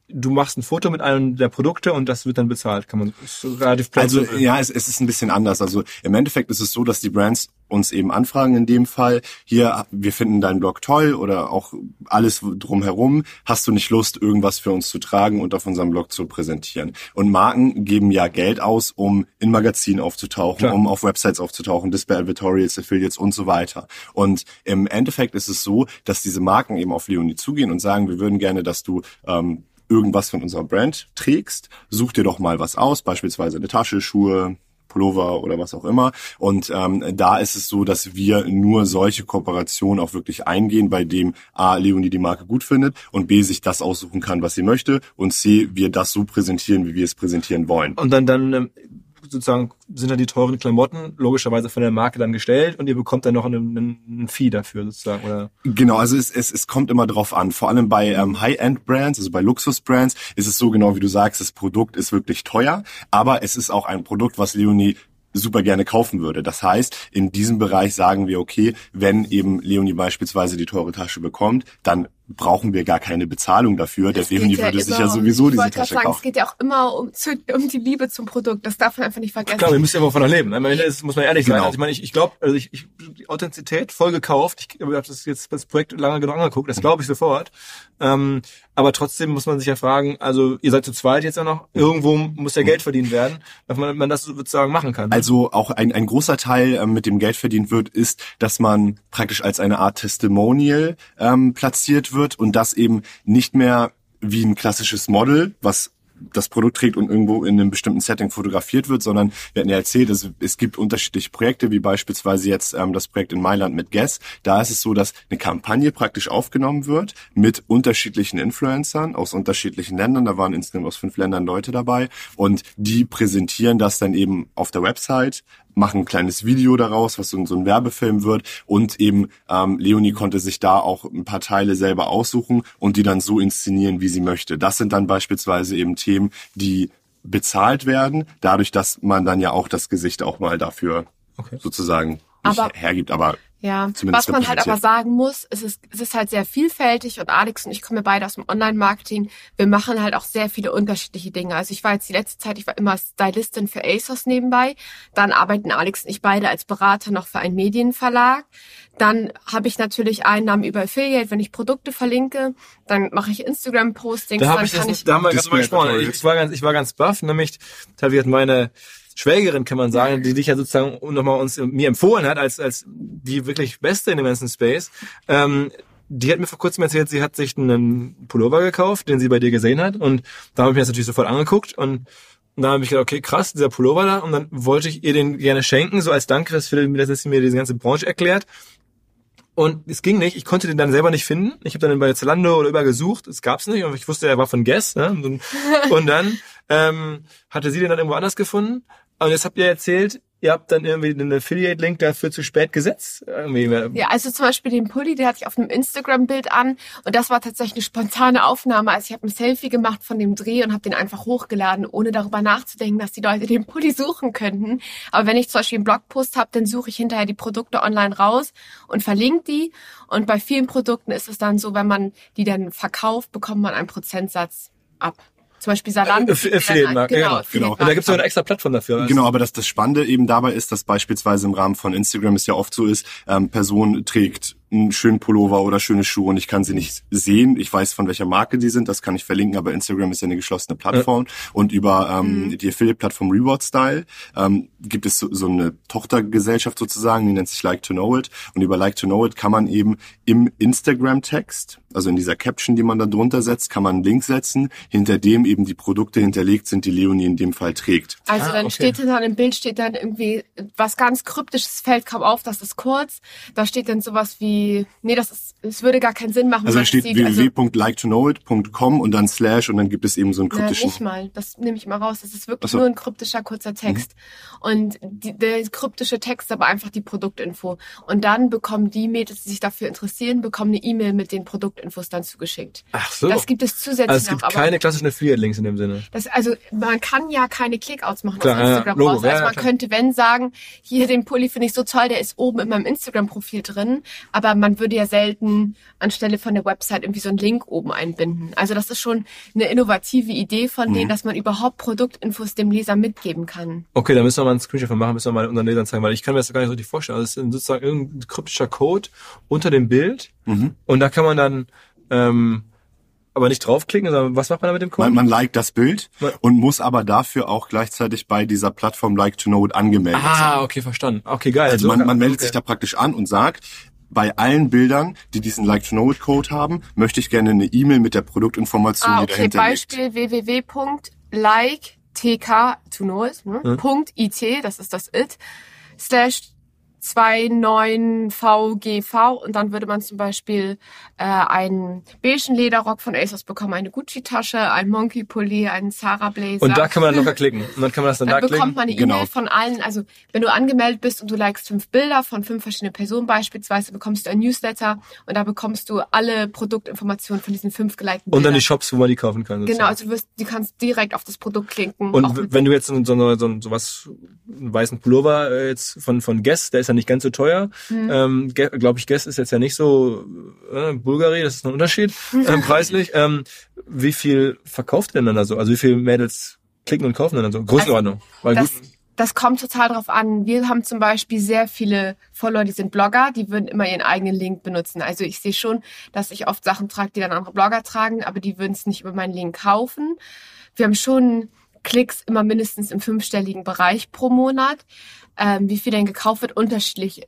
Speaker 1: du machst ein Foto mit einem der Produkte und das wird dann bezahlt, kann man
Speaker 4: relativ Also ja, es, es ist ein bisschen anders. Also im Endeffekt ist es so, dass die Brands uns eben anfragen in dem Fall, hier, wir finden deinen Blog toll oder auch alles drumherum, hast du nicht Lust, irgendwas für uns zu tragen und auf unserem Blog zu präsentieren? Und Marken geben ja Geld aus, um in Magazinen aufzutauchen, Klar. um auf Websites aufzutauchen, Display Advertorials, Affiliates und so weiter. Und im Endeffekt ist es so, dass diese Marken eben auf Leonie zugehen und sagen, wir würden gerne, dass du ähm, irgendwas von unserer Brand trägst, such dir doch mal was aus, beispielsweise eine Tasche, Schuhe, Pullover oder was auch immer. Und ähm, da ist es so, dass wir nur solche Kooperationen auch wirklich eingehen, bei dem A, Leonie die Marke gut findet und B, sich das aussuchen kann, was sie möchte und C, wir das so präsentieren, wie wir es präsentieren wollen.
Speaker 1: Und dann, dann ähm, sozusagen sind dann die teuren Klamotten logischerweise von der Marke dann gestellt und ihr bekommt dann noch einen, einen Fee dafür sozusagen, oder?
Speaker 4: Genau, also es, es, es kommt immer drauf an. Vor allem bei ähm, High-End-Brands, also bei Luxus-Brands, ist es so genau, wie du sagst, das Produkt ist wirklich teuer, aber es ist auch ein Produkt, was Leonie super gerne kaufen würde. Das heißt, in diesem Bereich sagen wir, okay, wenn eben Leonie beispielsweise die teure Tasche bekommt, dann brauchen wir gar keine Bezahlung dafür. Der Leonie ja würde sich ja sowieso diese Tasche sagen, kaufen.
Speaker 3: Es geht ja auch immer um, um die Liebe zum Produkt. Das darf man einfach nicht vergessen.
Speaker 1: Klar, wir müssen ja immer von erleben. Ne? Das muss man ehrlich genau. sein. Also ich meine, ich, ich glaube, also ich, ich, die Authentizität voll gekauft. Ich, ich habe das jetzt das Projekt lange genug angeguckt. Das glaube ich sofort. Ähm, aber trotzdem muss man sich ja fragen, also ihr seid zu zweit jetzt ja noch, irgendwo muss ja Geld verdient werden, dass man, man das sozusagen machen kann.
Speaker 4: Also auch ein, ein großer Teil, ähm, mit dem Geld verdient wird, ist, dass man praktisch als eine Art Testimonial ähm, platziert wird und das eben nicht mehr wie ein klassisches Model, was das Produkt trägt und irgendwo in einem bestimmten Setting fotografiert wird, sondern wir hatten ja erzählt, es, es gibt unterschiedliche Projekte, wie beispielsweise jetzt ähm, das Projekt in Mailand mit Guess. Da ist es so, dass eine Kampagne praktisch aufgenommen wird mit unterschiedlichen Influencern aus unterschiedlichen Ländern. Da waren insgesamt aus fünf Ländern Leute dabei und die präsentieren das dann eben auf der Website machen ein kleines Video daraus, was so, so ein Werbefilm wird. Und eben ähm, Leonie konnte sich da auch ein paar Teile selber aussuchen und die dann so inszenieren, wie sie möchte. Das sind dann beispielsweise eben Themen, die bezahlt werden, dadurch, dass man dann ja auch das Gesicht auch mal dafür okay. sozusagen aber hergibt. Aber
Speaker 3: Ja, Zumindest was man halt aber sagen muss, es ist, es ist halt sehr vielfältig und Alex und ich kommen beide aus dem Online-Marketing. Wir machen halt auch sehr viele unterschiedliche Dinge. Also ich war jetzt die letzte Zeit, ich war immer Stylistin für ASOS nebenbei. Dann arbeiten Alex und ich beide als Berater noch für einen Medienverlag. Dann habe ich natürlich Einnahmen über Affiliate, wenn ich Produkte verlinke. Dann mache ich Instagram-Postings.
Speaker 1: Da, hab ich das, ich, da haben wir gerade mal gesprochen. Ich war ganz, ich war ganz baff, nämlich da wird meine Schwägerin, kann man sagen, die dich ja sozusagen nochmal uns mir empfohlen hat, als, als die wirklich Beste in dem ganzen Space. Ähm, die hat mir vor kurzem erzählt, sie hat sich einen Pullover gekauft, den sie bei dir gesehen hat. Und da habe ich mir das natürlich sofort angeguckt und und dann habe ich gedacht, okay, krass, dieser Pullover da. Und dann wollte ich ihr den gerne schenken, so als Dank, dass sie mir diese ganze Branche erklärt. Und es ging nicht. Ich konnte den dann selber nicht finden. Ich habe dann bei Zalando oder überall gesucht. Es gab's nicht. Und ich wusste, er war von Guess. Ne? Und, *laughs* und dann ähm, hatte sie den dann irgendwo anders gefunden. Und jetzt habt ihr erzählt, ihr habt dann irgendwie einen Affiliate-Link dafür zu spät gesetzt. Irgendwie.
Speaker 3: Ja, also zum Beispiel den Pulli, der hatte ich auf einem Instagram-Bild an und das war tatsächlich eine spontane Aufnahme. Also ich habe ein Selfie gemacht von dem Dreh und habe den einfach hochgeladen, ohne darüber nachzudenken, dass die Leute den Pulli suchen könnten. Aber wenn ich zum Beispiel einen Blogpost habe, dann suche ich hinterher die Produkte online raus und verlinke die. Und bei vielen Produkten ist es dann so, wenn man die dann verkauft, bekommt man einen Prozentsatz ab. Zum Beispiel Salando.
Speaker 1: Äh, Affiliate-Markt, genau. genau. genau. Und da gibt es eine extra Plattform dafür.
Speaker 4: Genau, aber das, das Spannende eben dabei ist, dass beispielsweise im Rahmen von Instagram es ja oft so ist, ähm, Person trägt einen schönen Pullover oder schöne Schuhe und ich kann sie nicht sehen. Ich weiß, von welcher Marke die sind, das kann ich verlinken, aber Instagram ist ja eine geschlossene Plattform. Ja. Und über ähm, mhm. die Affiliate-Plattform Reward Style ähm, gibt es so, so eine Tochtergesellschaft sozusagen, die nennt sich Like to Know It. Und über Like to Know It kann man eben im Instagram-Text, also in dieser Caption, die man da drunter setzt, kann man einen Link setzen, hinter dem eben die Produkte hinterlegt sind, die Leonie in dem Fall trägt.
Speaker 3: Also ah, dann okay. steht dann im Bild steht dann irgendwie was ganz kryptisches fällt kaum auf, das ist kurz. Da steht dann sowas wie nee, das ist, es würde gar keinen Sinn machen.
Speaker 4: Also da steht www.liketoknowit.com also, und dann slash und dann gibt es eben so einen kryptischen.
Speaker 3: Ja, nicht mal, das nehme ich mal raus. Das ist wirklich so. nur ein kryptischer kurzer Text. Mhm. Und die, der kryptische Text aber einfach die Produktinfo. Und dann bekommen die Mädels, die sich dafür interessieren, bekommen eine E-Mail mit den Produktinfos dann zugeschickt.
Speaker 1: Ach so.
Speaker 3: Das gibt es zusätzlich
Speaker 1: also es gibt
Speaker 3: noch.
Speaker 1: keine klassischen Affiliate-Links in dem Sinne.
Speaker 3: Das, also man kann ja keine Clickouts machen Klar, auf Instagram ja, raus. Also ja, man klar. könnte, wenn sagen, hier den Pulli finde ich so toll, der ist oben in meinem Instagram-Profil drin, aber aber man würde ja selten anstelle von der Website irgendwie so einen Link oben einbinden. Also das ist schon eine innovative Idee von denen, mhm. dass man überhaupt Produktinfos dem Leser mitgeben kann.
Speaker 1: Okay, da müssen wir mal einen Screenshot von machen, müssen wir mal unseren Lesern zeigen, weil ich kann mir das gar nicht so richtig vorstellen. Also es ist sozusagen irgendein kryptischer Code unter dem Bild mhm. und da kann man dann ähm, aber nicht draufklicken, sondern was macht man da mit dem Code?
Speaker 4: Man, man liked das Bild und muss aber dafür auch gleichzeitig bei dieser Plattform Like to Know It angemeldet
Speaker 1: ah, sein. Ah, okay, verstanden. Okay, geil.
Speaker 4: Also man, man meldet okay. sich da praktisch an und sagt, bei allen Bildern, die diesen Like-to-Know-It-Code haben, möchte ich gerne eine E-Mail mit der Produktinformation,
Speaker 3: ah,
Speaker 4: okay. die dahinter
Speaker 3: Beispiel www.like tk to know it, ne? Hm. .it, das ist das it, slash 29VGV und dann würde man zum Beispiel äh, einen beigen Lederrock von ASOS bekommen, eine Gucci-Tasche, ein Monkey-Pulli, einen Zara-Blazer.
Speaker 1: Und da kann man dann locker klicken. Und dann kann man das dann,
Speaker 3: dann
Speaker 1: da
Speaker 3: bekommt man eine E-Mail genau. von allen. Also wenn du angemeldet bist und du likest fünf Bilder von fünf verschiedenen Personen beispielsweise, bekommst du ein Newsletter und da bekommst du alle Produktinformationen von diesen fünf gelikten
Speaker 1: Bildern. Und dann die Shops, wo man die kaufen kann.
Speaker 3: Sozusagen. Genau, also du, wirst, du kannst direkt auf das Produkt klicken.
Speaker 1: Und wenn du jetzt so, so, so, so was, einen weißen Pullover äh, jetzt von, von Guess, der ist ja nicht ganz so teuer. Mhm. Ähm, Glaube ich, Guess ist jetzt ja nicht so äh, Bulgari, das ist ein Unterschied *laughs* ähm, preislich. Ähm, wie viel verkauft ihr denn dann da so? Also wie viele Mädels klicken und kaufen dann so? Größenordnung.
Speaker 3: Also, das, das kommt total drauf an. Wir haben zum Beispiel sehr viele Follower, die sind Blogger, die würden immer ihren eigenen Link benutzen. Also ich sehe schon, dass ich oft Sachen trage, die dann andere Blogger tragen, aber die würden es nicht über meinen Link kaufen. Wir haben schon Klicks immer mindestens im fünfstelligen Bereich pro Monat. Ähm, wie viel denn gekauft wird, unterschiedlich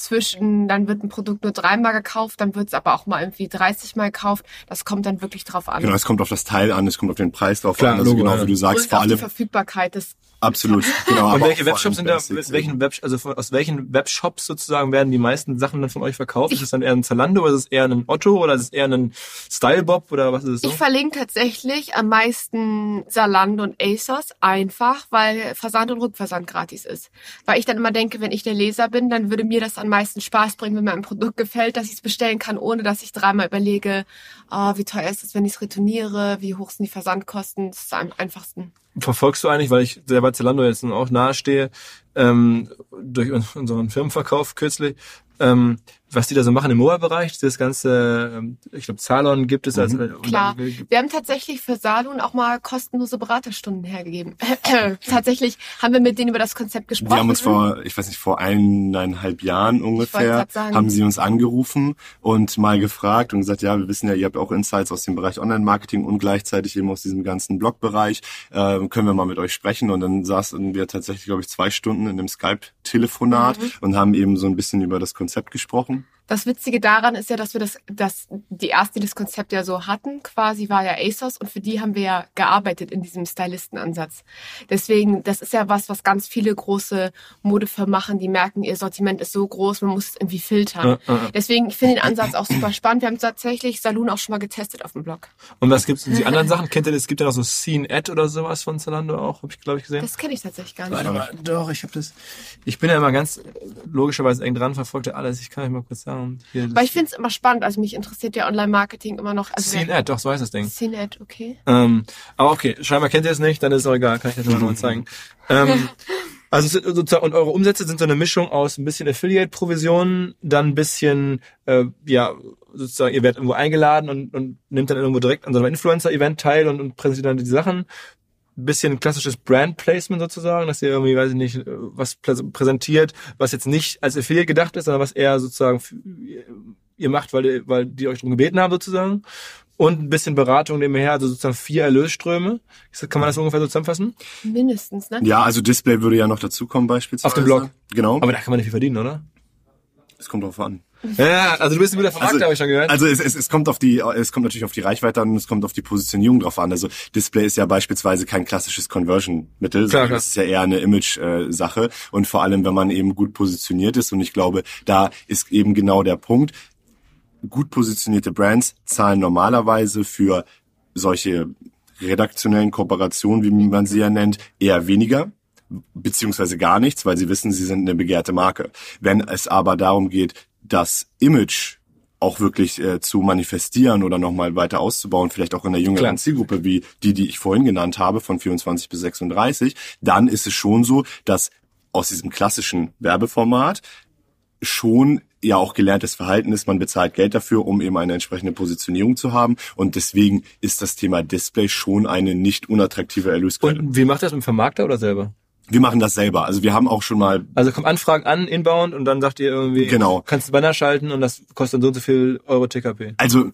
Speaker 3: zwischen, dann wird ein Produkt nur dreimal gekauft, dann wird es aber auch mal irgendwie 30 Mal gekauft. Das kommt dann wirklich drauf an.
Speaker 4: Genau, es kommt auf das Teil an, es kommt auf den Preis drauf Klar, an. Also Logo, genau, wie du sagst,
Speaker 3: Und
Speaker 4: vor allem.
Speaker 3: die Verfügbarkeit des
Speaker 4: Absolut, genau.
Speaker 1: Und welche Webshops sind da, welchen Web, also aus welchen Webshops sozusagen werden die meisten Sachen dann von euch verkauft? ist es dann eher ein Zalando oder ist es eher ein Otto oder ist es eher ein Stylebob oder was ist es so?
Speaker 3: Ich verlinke tatsächlich am meisten Zalando und ASOS einfach, weil Versand und Rückversand gratis ist. Weil ich dann immer denke, wenn ich der Leser bin, dann würde mir das am meisten Spaß bringen, wenn mir ein Produkt gefällt, dass ich es bestellen kann, ohne dass ich dreimal überlege, oh, wie teuer ist es, wenn ich es retourniere, wie hoch sind die Versandkosten. Das ist am einfachsten
Speaker 1: verfolgst du eigentlich, weil ich selber Zalando jetzt auch nahestehe, ähm, durch unseren Firmenverkauf kürzlich, ähm, was die da so machen im Mobile-Bereich, das ganze, ähm, ich glaube, Salon gibt es als.
Speaker 3: Mhm. Klar. Wir haben tatsächlich für Salon auch mal kostenlose Beraterstunden hergegeben. *clears throat* tatsächlich haben wir mit denen über das Konzept gesprochen.
Speaker 4: Die haben uns vor, ich weiß nicht, vor eineinhalb Jahren ungefähr, haben sie uns angerufen und mal gefragt und gesagt, ja, wir wissen ja, ihr habt auch Insights aus dem Bereich Online-Marketing und gleichzeitig eben aus diesem ganzen Blog-Bereich. Äh, können wir mal mit euch sprechen? Und dann saßen wir tatsächlich, glaube ich, zwei Stunden in einem Skype-Telefonat mhm. und haben eben so ein bisschen über das Konzept gesprochen.
Speaker 3: Das Witzige daran ist ja, dass wir das, dass die erste, die das Konzept ja so hatten, quasi war ja ASOS und für die haben wir ja gearbeitet in diesem Stylistenansatz. Deswegen, das ist ja was, was ganz viele große Modefirmen machen, die merken, ihr Sortiment ist so groß, man muss es irgendwie filtern. Ja, ja. Deswegen, ich finde den Ansatz auch super spannend. Wir haben tatsächlich Saloon auch schon mal getestet auf dem Blog.
Speaker 1: Und was gibt's in die anderen Sachen? Kennt ihr das? Es gibt ja noch so Scene Ad oder sowas von Zalando auch, habe ich glaube ich gesehen.
Speaker 3: Das kenne ich tatsächlich gar nicht.
Speaker 1: Warte mal, doch, ich habe das. Ich bin ja immer ganz logischerweise eng dran, verfolgt ja alles. Ich kann euch mal kurz sagen.
Speaker 3: Hier, Aber ich finde es immer spannend. Also mich interessiert ja Online-Marketing immer noch. Also
Speaker 1: CNET, doch, so heißt das Ding.
Speaker 3: CNET, okay.
Speaker 1: Ähm, aber okay, scheinbar kennt ihr es nicht, dann ist es auch egal, kann ich das mal zeigen. *laughs* Ähm, also sozusagen, und eure Umsätze sind so eine Mischung aus ein bisschen Affiliate-Provisionen, dann ein bisschen, äh, ja, sozusagen, ihr werdet irgendwo eingeladen und, und nimmt dann irgendwo direkt an so einem Influencer-Event teil und, und präsentiert dann die Sachen bisschen klassisches Brand Placement sozusagen, dass ihr irgendwie, weiß ich nicht, was präsentiert, was jetzt nicht als Affiliate gedacht ist, sondern was eher sozusagen ihr macht, weil, weil die euch darum gebeten haben sozusagen. Und ein bisschen Beratung nebenher, also sozusagen vier Erlösströme. Kann man das ungefähr so zusammenfassen?
Speaker 3: Mindestens, ne?
Speaker 4: Ja, also Display würde ja noch dazukommen beispielsweise.
Speaker 1: Auf dem Blog.
Speaker 4: Genau.
Speaker 1: Aber da kann man nicht viel verdienen, oder?
Speaker 4: Es kommt drauf an.
Speaker 1: Ja, also du bist ein guter Vermarkter, also, habe ich schon gehört.
Speaker 4: Also es, es, es kommt auf die, es kommt natürlich auf die Reichweite an und es kommt auf die Positionierung drauf an. Also Display ist ja beispielsweise kein klassisches Conversion-Mittel, sondern das ist ja eher eine Image-Sache. Und vor allem, wenn man eben gut positioniert ist. Und ich glaube, da ist eben genau der Punkt. Gut positionierte Brands zahlen normalerweise für solche redaktionellen Kooperationen, wie man sie ja nennt, eher weniger beziehungsweise gar nichts, weil sie wissen, sie sind eine begehrte Marke. Wenn es aber darum geht, das Image auch wirklich äh, zu manifestieren oder nochmal weiter auszubauen, vielleicht auch in der jüngeren Klar. Zielgruppe wie die, die ich vorhin genannt habe, von 24 bis 36, dann ist es schon so, dass aus diesem klassischen Werbeformat schon ja auch gelerntes Verhalten ist, man bezahlt Geld dafür, um eben eine entsprechende Positionierung zu haben. Und deswegen ist das Thema Display schon eine nicht unattraktive Erlösquelle.
Speaker 1: Und wie macht das mit dem Vermarkter oder selber?
Speaker 4: Wir machen das selber. Also wir haben auch schon mal.
Speaker 1: Also kommt Anfragen an, inbound, und dann sagt ihr irgendwie,
Speaker 4: genau.
Speaker 1: kannst du Banner schalten und das kostet dann so und so viel Euro TKP.
Speaker 4: Also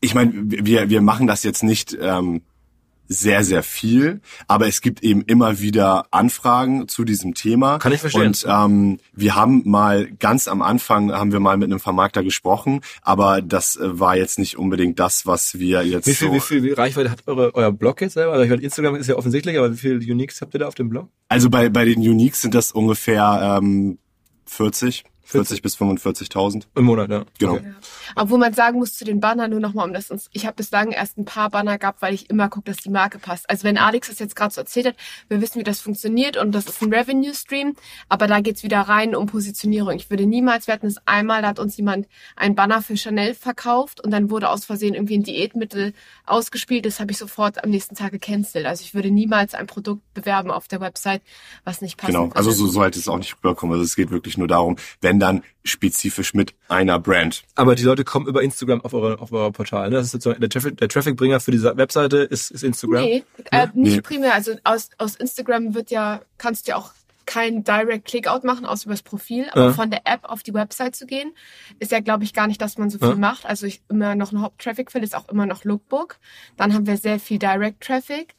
Speaker 4: ich meine, wir, wir machen das jetzt nicht ähm, sehr, sehr viel. Aber es gibt eben immer wieder Anfragen zu diesem Thema.
Speaker 1: Kann ich verstehen.
Speaker 4: Und ähm, wir haben mal ganz am Anfang haben wir mal mit einem Vermarkter gesprochen, aber das äh, war jetzt nicht unbedingt das, was wir jetzt.
Speaker 1: Wie viel,
Speaker 4: so
Speaker 1: wie viel wie Reichweite hat eure, euer Blog jetzt selber? Also ich meine, Instagram ist ja offensichtlich, aber wie viele Uniques habt ihr da auf dem Blog?
Speaker 4: Also bei, bei den Uniques sind das ungefähr ähm, 40. 40 bis 45.000.
Speaker 1: Im Monat, ja.
Speaker 4: Genau.
Speaker 3: Okay. Obwohl man sagen muss zu den Banner nur nochmal, um das uns, ich habe bislang erst ein paar Banner gehabt, weil ich immer gucke, dass die Marke passt. Also wenn Alex das jetzt gerade so erzählt hat, wir wissen, wie das funktioniert und das ist ein Revenue Stream, aber da geht's wieder rein um Positionierung. Ich würde niemals, wir hatten es einmal, da hat uns jemand ein Banner für Chanel verkauft und dann wurde aus Versehen irgendwie ein Diätmittel ausgespielt. Das habe ich sofort am nächsten Tag gecancelt. Also ich würde niemals ein Produkt bewerben auf der Website, was nicht passt.
Speaker 4: Genau, also so sollte es auch nicht rüberkommen. Also es geht wirklich nur darum, wenn dann spezifisch mit einer Brand.
Speaker 1: Aber die Leute kommen über Instagram auf eure, auf euer Portal. Ne? Das ist sozusagen der Traffic, der Trafficbringer für diese Webseite ist, ist Instagram.
Speaker 3: Nee, äh, nicht nee. primär. Also aus, aus Instagram wird ja, kannst du ja auch kein Direct Clickout machen, außer übers Profil, aber ja. von der App auf die Website zu gehen, ist ja, glaube ich, gar nicht, dass man so viel ja. macht. Also ich immer noch ein Haupttraffic-Quelle ist auch immer noch Lookbook. Dann haben wir sehr viel Direct Traffic.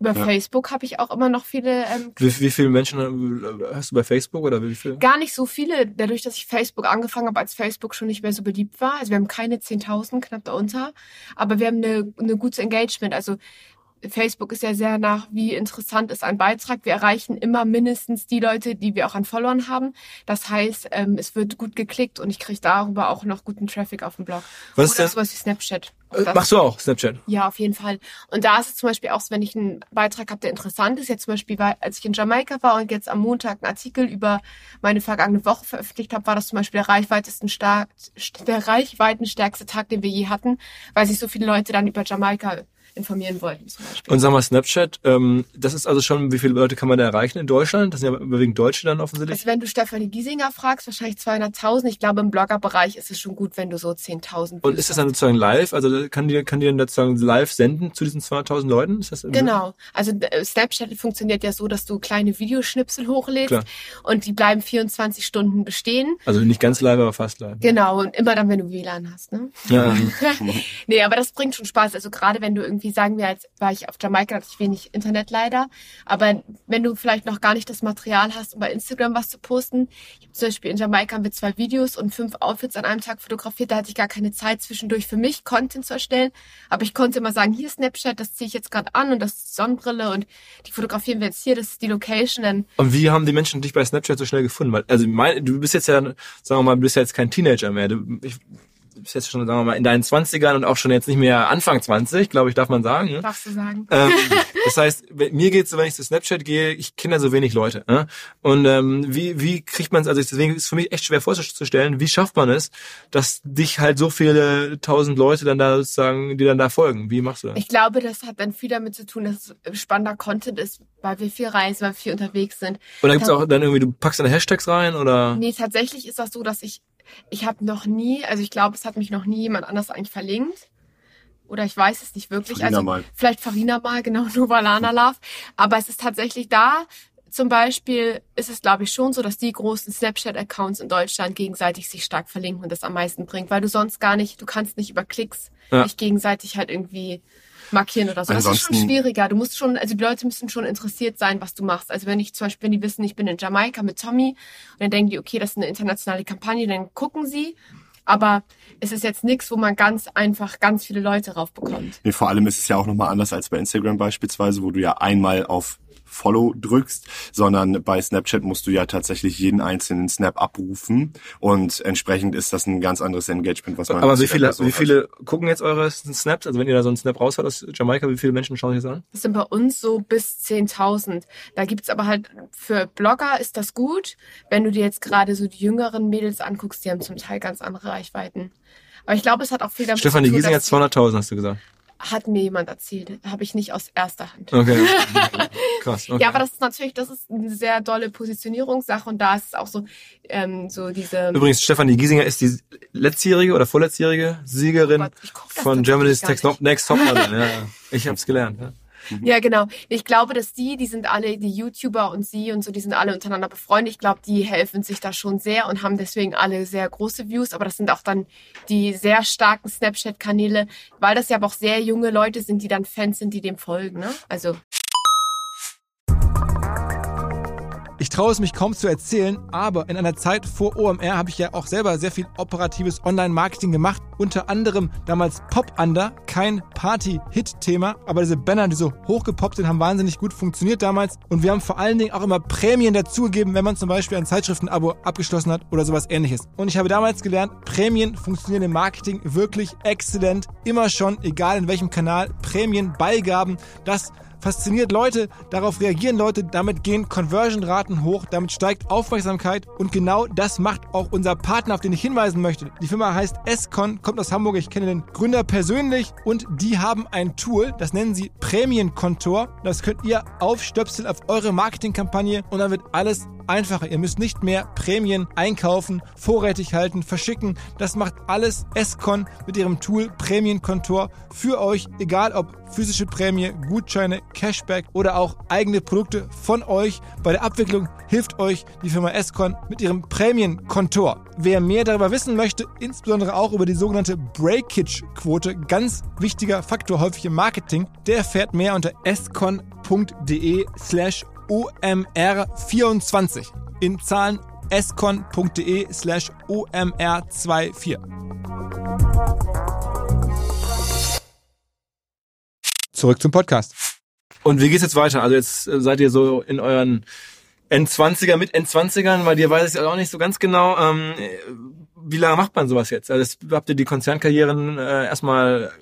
Speaker 3: Über ja. Facebook habe ich auch immer noch viele. Ähm,
Speaker 1: wie, wie viele Menschen äh, hast du bei Facebook oder wie viele?
Speaker 3: Gar nicht so viele, dadurch, dass ich Facebook angefangen habe, als Facebook schon nicht mehr so beliebt war. Also wir haben keine 10.000, knapp darunter, aber wir haben eine, eine gute Engagement. Also Facebook ist ja sehr nach, wie interessant ist ein Beitrag. Wir erreichen immer mindestens die Leute, die wir auch an Followern haben. Das heißt, ähm, es wird gut geklickt und ich kriege darüber auch noch guten Traffic auf dem Blog.
Speaker 1: Was ist
Speaker 3: das? sowas wie Snapchat.
Speaker 1: Äh, machst du auch Snapchat?
Speaker 3: Ja, auf jeden Fall. Und da ist es zum Beispiel auch so, wenn ich einen Beitrag habe, der interessant ist. Jetzt zum Beispiel, als ich in Jamaika war und jetzt am Montag einen Artikel über meine vergangene Woche veröffentlicht habe, war das zum Beispiel der reichweitesten stark, der reichweitenstärkste Tag, den wir je hatten, weil sich so viele Leute dann über Jamaika informieren wollten zum Beispiel.
Speaker 1: Und sagen wir Snapchat, ähm, das ist also schon, wie viele Leute kann man da erreichen in Deutschland? Das sind ja überwiegend Deutsche dann offensichtlich.
Speaker 3: Also wenn du Stefanie Giesinger fragst, wahrscheinlich 200.000. Ich glaube, im Bloggerbereich ist es schon gut, wenn du so 10.000
Speaker 1: Und ist das dann sozusagen live? Also kann die, kann die dann sozusagen live senden zu diesen 200.000 Leuten? Ist das
Speaker 3: genau. Also äh, Snapchat funktioniert ja so, dass du kleine Videoschnipsel hochlädst Klar. und die bleiben 24 Stunden bestehen.
Speaker 1: Also nicht ganz live, aber fast live.
Speaker 3: Genau. Und immer dann, wenn du WLAN hast, ne? Ja. *laughs* nee, aber das bringt schon Spaß. Also gerade wenn du irgendwie, sagen wir, als war ich auf Jamaika, hatte ich wenig Internet leider. Aber wenn du vielleicht noch gar nicht das Material hast, um bei Instagram was zu posten. Ich habe zum Beispiel in Jamaika mit zwei Videos und fünf Outfits an einem Tag fotografiert. Da hatte ich gar keine Zeit zwischendurch für mich, Content zu erstellen. Aber ich konnte immer sagen, hier Snapchat, das ziehe ich jetzt gerade an und das ist die Sonnenbrille und die fotografieren wir jetzt hier, das ist die Location.
Speaker 1: Und wie haben die Menschen dich bei Snapchat so schnell gefunden? Weil, also mein, du bist jetzt ja, sagen wir mal, du bist ja jetzt kein Teenager mehr. Du, ich, bist jetzt schon, sagen wir mal, in deinen Zwanzigern und auch schon jetzt nicht mehr Anfang 20, glaube ich, darf man sagen.
Speaker 3: Ne? Darfst du sagen.
Speaker 1: Ähm, *laughs* das heißt, mir geht's so, wenn ich zu Snapchat gehe, ich kenne ja so wenig Leute. Ne? Und ähm, wie, wie kriegt man es, also deswegen ist es für mich echt schwer vorzustellen, wie schafft man es, dass dich halt so viele tausend Leute dann da sozusagen, die dann da folgen. Wie machst du das?
Speaker 3: Ich glaube, das hat dann viel damit zu tun, dass es spannender Content ist, weil wir viel reisen, weil wir viel unterwegs sind.
Speaker 1: Und da gibt's auch dann irgendwie, du packst deine Hashtags rein oder?
Speaker 3: Nee, tatsächlich ist das so, dass ich ich habe noch nie, also ich glaube, es hat mich noch nie jemand anders eigentlich verlinkt. Oder ich weiß es nicht wirklich.
Speaker 4: Farina
Speaker 3: also
Speaker 4: mal.
Speaker 3: vielleicht Farina mal, *laughs* genau, Novalana Love. Aber es ist tatsächlich da. Zum Beispiel ist es, glaube ich, schon so, dass die großen Snapchat-Accounts in Deutschland gegenseitig sich stark verlinken und das am meisten bringt, weil du sonst gar nicht, du kannst nicht über Klicks ja. nicht gegenseitig halt irgendwie markieren oder so. Ansonsten, das ist schon schwieriger. Du musst schon, also die Leute müssen schon interessiert sein, was du machst. Also wenn ich zum Beispiel, wenn die wissen, ich bin in Jamaika mit Tommy und dann denken die, okay, das ist eine internationale Kampagne, dann gucken sie. Aber es ist jetzt nichts, wo man ganz einfach ganz viele Leute raufbekommt.
Speaker 4: Nee, vor allem ist es ja auch nochmal anders als bei Instagram beispielsweise, wo du ja einmal auf Follow drückst, sondern bei Snapchat musst du ja tatsächlich jeden einzelnen Snap abrufen und entsprechend ist das ein ganz anderes Engagement, was man.
Speaker 1: Aber wie viele, wie viele gucken jetzt eure Snaps? Also wenn ihr da so einen Snap raushaut aus Jamaika, wie viele Menschen schauen sich das an?
Speaker 3: Das sind bei uns so bis 10.000. Da gibt's aber halt für Blogger ist das gut. Wenn du dir jetzt gerade so die jüngeren Mädels anguckst, die haben zum Teil ganz andere Reichweiten. Aber ich glaube, es hat auch viel damit
Speaker 1: Stefanie zu tun. Stefanie Giesing hat 200.000, hast du gesagt
Speaker 3: hat mir jemand erzählt. Habe ich nicht aus erster Hand.
Speaker 1: Okay. *laughs* Krass. Okay.
Speaker 3: Ja, aber das ist natürlich, das ist eine sehr dolle Positionierungssache und da ist es auch so, ähm, so diese.
Speaker 1: Übrigens, Stefanie Giesinger ist die letztjährige oder vorletztjährige Siegerin oh Gott, von Germany's Next Top Model. Ja, ich habe es gelernt. Ja.
Speaker 3: Mhm. Ja, genau. Ich glaube, dass die, die sind alle, die YouTuber und sie und so, die sind alle untereinander befreundet. Ich glaube, die helfen sich da schon sehr und haben deswegen alle sehr große Views. Aber das sind auch dann die sehr starken Snapchat-Kanäle, weil das ja aber auch sehr junge Leute sind, die dann Fans sind, die dem folgen. Ne? Also
Speaker 1: Ich traue es mich kaum zu erzählen, aber in einer Zeit vor OMR habe ich ja auch selber sehr viel operatives Online-Marketing gemacht. Unter anderem damals Pop Under, kein Party-Hit-Thema, aber diese Banner, die so hochgepoppt sind, haben wahnsinnig gut funktioniert damals. Und wir haben vor allen Dingen auch immer Prämien dazugegeben, wenn man zum Beispiel ein Zeitschriftenabo abgeschlossen hat oder sowas ähnliches. Und ich habe damals gelernt, Prämien funktionieren im Marketing wirklich exzellent. Immer schon, egal in welchem Kanal, Prämien, Beigaben, das fasziniert Leute, darauf reagieren Leute, damit gehen Conversion-Raten hoch, damit steigt Aufmerksamkeit und genau das macht auch unser Partner, auf den ich hinweisen möchte. Die Firma heißt Escon, kommt aus Hamburg, ich kenne den Gründer persönlich und die haben ein Tool, das nennen sie Prämienkontor. Das könnt ihr aufstöpseln auf eure Marketingkampagne und dann wird alles einfacher. Ihr müsst nicht mehr Prämien einkaufen, vorrätig halten, verschicken. Das macht alles Escon mit ihrem Tool Prämienkontor für euch, egal ob physische Prämie, Gutscheine, Cashback oder auch eigene Produkte von euch. Bei der Abwicklung hilft euch die Firma Escon mit ihrem Prämienkontor. Wer mehr darüber wissen möchte, insbesondere auch über die sogenannte Breakage-Quote, ganz wichtiger Faktor häufig im Marketing, der erfährt mehr unter escon.de slash OMR24 in Zahlen escon.de slash OMR24. Zurück zum Podcast. Und wie geht's jetzt weiter? Also jetzt äh, seid ihr so in euren N20er mit N20ern, weil dir weiß ich auch nicht so ganz genau, ähm, wie lange macht man sowas jetzt? Also habt ihr die Konzernkarrieren äh, erstmal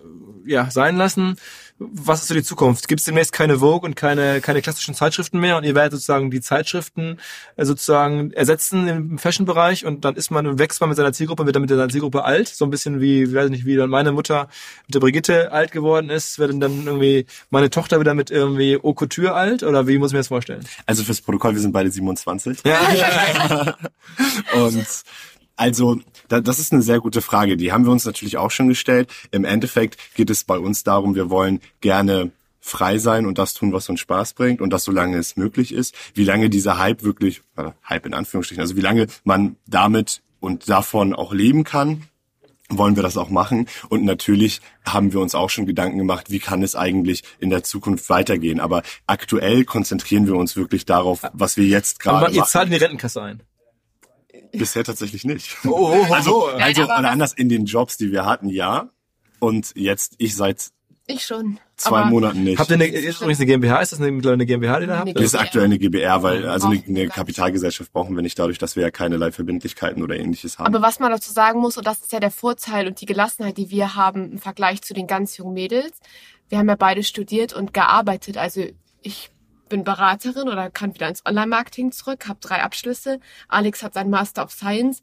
Speaker 1: ja sein lassen. Was ist so die Zukunft? Gibt es demnächst keine Vogue und keine keine klassischen Zeitschriften mehr und ihr werdet sozusagen die Zeitschriften äh, sozusagen ersetzen im Fashion-Bereich und dann ist man wächst man mit seiner Zielgruppe, wird dann mit seiner Zielgruppe alt, so ein bisschen wie, weiß nicht, wie dann meine Mutter mit der Brigitte alt geworden ist, wird dann irgendwie meine Tochter wieder mit irgendwie Haute Couture alt oder wie muss ich mir das vorstellen?
Speaker 4: Also fürs Protokoll, wir sind beide 27. Ja. *laughs* und also, das ist eine sehr gute Frage. Die haben wir uns natürlich auch schon gestellt. Im Endeffekt geht es bei uns darum, wir wollen gerne frei sein und das tun, was uns Spaß bringt und das solange es möglich ist. Wie lange dieser Hype wirklich, äh, Hype in Anführungsstrichen, also wie lange man damit und davon auch leben kann, wollen wir das auch machen. Und natürlich haben wir uns auch schon Gedanken gemacht, wie kann es eigentlich in der Zukunft weitergehen. Aber aktuell konzentrieren wir uns wirklich darauf, was wir jetzt gerade machen.
Speaker 1: Ihr zahlt in die Rentenkasse ein.
Speaker 4: Bisher tatsächlich nicht. Oh, oh, oh, also, also oder anders in den Jobs, die wir hatten, ja. Und jetzt ich seit
Speaker 3: ich schon.
Speaker 4: Zwei Monaten nicht.
Speaker 1: Habt ihr eine, ist übrigens eine GmbH? Ist das eine, mittlerweile eine GmbH, die ihr habt?
Speaker 4: Das ist aktuell eine GbR, weil also eine, eine Kapitalgesellschaft brauchen wir nicht dadurch, dass wir ja keinerlei Verbindlichkeiten oder ähnliches haben.
Speaker 3: Aber was man dazu sagen muss, und das ist ja der Vorteil und die Gelassenheit, die wir haben im Vergleich zu den ganz jungen Mädels. Wir haben ja beide studiert und gearbeitet. Also ich bin Beraterin oder kann wieder ins Online-Marketing zurück, habe drei Abschlüsse. Alex hat seinen Master of Science.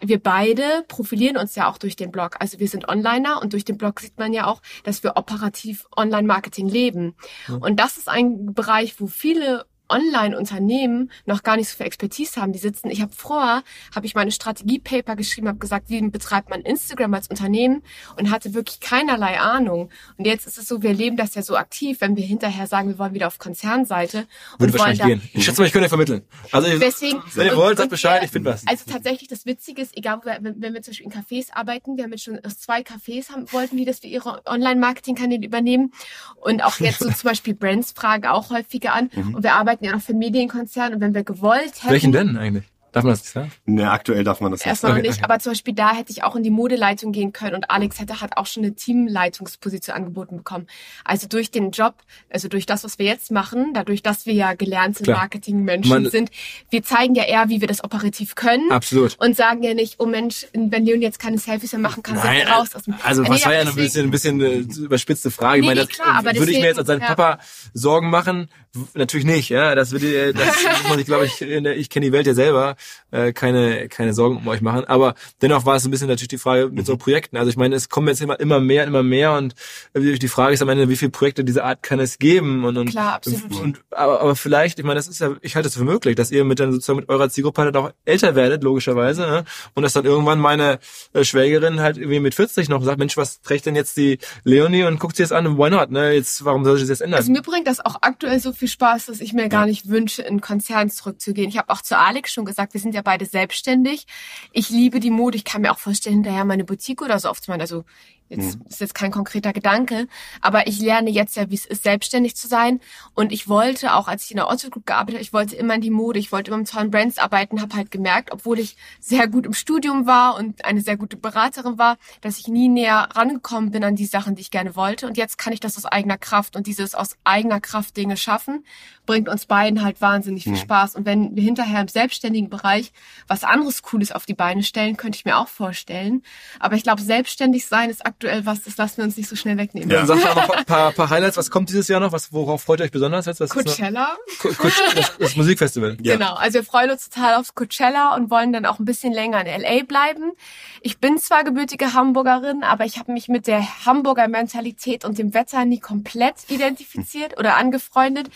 Speaker 3: Wir beide profilieren uns ja auch durch den Blog. Also wir sind Onliner und durch den Blog sieht man ja auch, dass wir operativ Online-Marketing leben. Und das ist ein Bereich, wo viele Online-Unternehmen noch gar nicht so viel Expertise haben. Die sitzen, ich habe vorher, habe ich meine Strategiepaper geschrieben, habe gesagt, wie betreibt man Instagram als Unternehmen und hatte wirklich keinerlei Ahnung. Und jetzt ist es so, wir leben das ja so aktiv, wenn wir hinterher sagen, wir wollen wieder auf Konzernseite.
Speaker 1: Würde wahrscheinlich gehen. Ich schätze mal, ich könnte ja vermitteln. Also
Speaker 3: deswegen,
Speaker 1: wenn ihr wollt, sagt Bescheid, ich finde was.
Speaker 3: Also tatsächlich, das Witzige ist, egal, wenn, wenn wir zum Beispiel in Cafés arbeiten, wir haben jetzt schon zwei Cafés haben, wollten die, dass wir ihre Online-Marketing-Kanäle übernehmen. Und auch jetzt so *laughs* zum Beispiel Brands fragen auch häufiger an. Mhm. Und wir arbeiten arbeiten ja noch für Medienkonzerne und wenn wir gewollt hätten.
Speaker 1: Welchen denn eigentlich? Darf man das nicht sagen?
Speaker 4: Ne, aktuell darf man das
Speaker 3: nicht Erstmal okay, nicht, aber zum Beispiel da hätte ich auch in die Modeleitung gehen können und Alex hätte hat auch schon eine Teamleitungsposition angeboten bekommen. Also durch den Job, also durch das, was wir jetzt machen, dadurch, dass wir ja gelernte. Marketingmenschen sind, wir zeigen ja eher, wie wir das operativ können.
Speaker 1: Absolut.
Speaker 3: Und sagen ja nicht, oh Mensch, wenn Leon jetzt keine Selfies mehr machen kann, Nein, raus aus
Speaker 1: dem Also was nee, war ja ein bisschen, ein bisschen äh, überspitzte Frage. Nee, ich meine, das, klar, würde deswegen, ich mir jetzt als sein ja. Papa Sorgen machen? Natürlich nicht, ja. Das würde, das *laughs* muss ich, glaube ich, ich kenne die Welt ja selber, äh, keine keine, Sorgen um euch machen. Aber dennoch war es ein bisschen natürlich die Frage mit so mhm. Projekten. Also ich meine, es kommen jetzt immer, immer mehr, immer mehr und die Frage ist am Ende, wie viele Projekte dieser Art kann es geben? Und, und,
Speaker 3: Klar, absolut.
Speaker 1: Und, aber, aber vielleicht, ich meine, das ist ja, ich halte es für möglich, dass ihr mit dann sozusagen mit eurer Zielgruppe halt auch älter werdet, logischerweise, ne? und dass dann irgendwann meine äh, Schwägerin halt irgendwie mit 40 noch sagt, Mensch, was trägt denn jetzt die Leonie und guckt sie jetzt an, why not, ne? Jetzt, warum soll ich das jetzt ändern?
Speaker 3: Also mir bringt das auch aktuell so viel Spaß, dass ich mir ja. gar nicht wünsche, in Konzern zurückzugehen. Ich habe auch zu Alex schon gesagt, wir sind ja beide selbstständig. Ich liebe die Mode. Ich kann mir auch vorstellen, hinterher meine Boutique oder so aufzumachen. Also Jetzt mhm. ist jetzt kein konkreter Gedanke, aber ich lerne jetzt ja, wie es ist, selbstständig zu sein. Und ich wollte auch, als ich in der Otto Group gearbeitet habe, ich wollte immer in die Mode, ich wollte immer mit tollen Brands arbeiten, habe halt gemerkt, obwohl ich sehr gut im Studium war und eine sehr gute Beraterin war, dass ich nie näher rangekommen bin an die Sachen, die ich gerne wollte. Und jetzt kann ich das aus eigener Kraft und dieses aus eigener Kraft Dinge schaffen, bringt uns beiden halt wahnsinnig viel mhm. Spaß. Und wenn wir hinterher im selbstständigen Bereich was anderes Cooles auf die Beine stellen, könnte ich mir auch vorstellen. Aber ich glaube, selbstständig sein ist aktuell was, das lassen wir uns nicht so schnell wegnehmen.
Speaker 1: Ja. Dann sag mal noch ein paar, paar Highlights. Was kommt dieses Jahr noch? Was, worauf freut ihr euch besonders jetzt? Was
Speaker 3: Coachella.
Speaker 1: das, das Musikfestival.
Speaker 3: Ja. Genau. Also wir freuen uns total aufs Coachella und wollen dann auch ein bisschen länger in LA bleiben. Ich bin zwar gebürtige Hamburgerin, aber ich habe mich mit der Hamburger Mentalität und dem Wetter nie komplett identifiziert oder angefreundet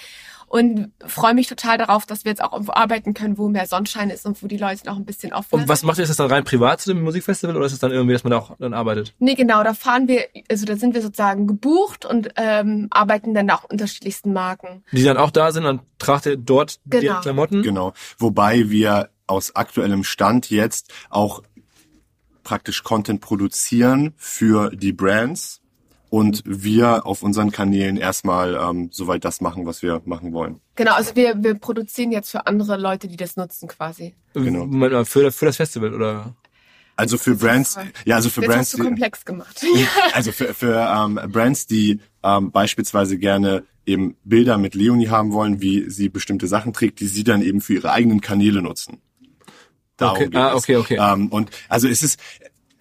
Speaker 3: und freue mich total darauf, dass wir jetzt auch irgendwo arbeiten können, wo mehr Sonnenschein ist und wo die Leute noch ein bisschen offen
Speaker 1: Und was macht ihr? Ist das dann rein privat zu dem Musikfestival oder ist es dann irgendwie, dass man da auch dann arbeitet?
Speaker 3: Nee, genau, da fahren wir, also da sind wir sozusagen gebucht und ähm, arbeiten dann auch unterschiedlichsten Marken.
Speaker 1: Die dann auch da sind, dann tragt ihr dort genau. die Klamotten?
Speaker 4: Genau, wobei wir aus aktuellem Stand jetzt auch praktisch Content produzieren für die Brands und wir auf unseren Kanälen erstmal ähm, soweit das machen, was wir machen wollen.
Speaker 3: Genau, also wir, wir produzieren jetzt für andere Leute, die das nutzen quasi.
Speaker 1: Genau. Für, für das Festival oder?
Speaker 4: Also für Brands, ja, also für
Speaker 3: Jetzt
Speaker 4: Brands.
Speaker 3: Hast du komplex gemacht. *laughs*
Speaker 4: also für, für ähm, Brands, die ähm, beispielsweise gerne eben Bilder mit Leonie haben wollen, wie sie bestimmte Sachen trägt, die sie dann eben für ihre eigenen Kanäle nutzen.
Speaker 1: Darum okay. ah, okay, okay.
Speaker 4: Ähm, und also es ist,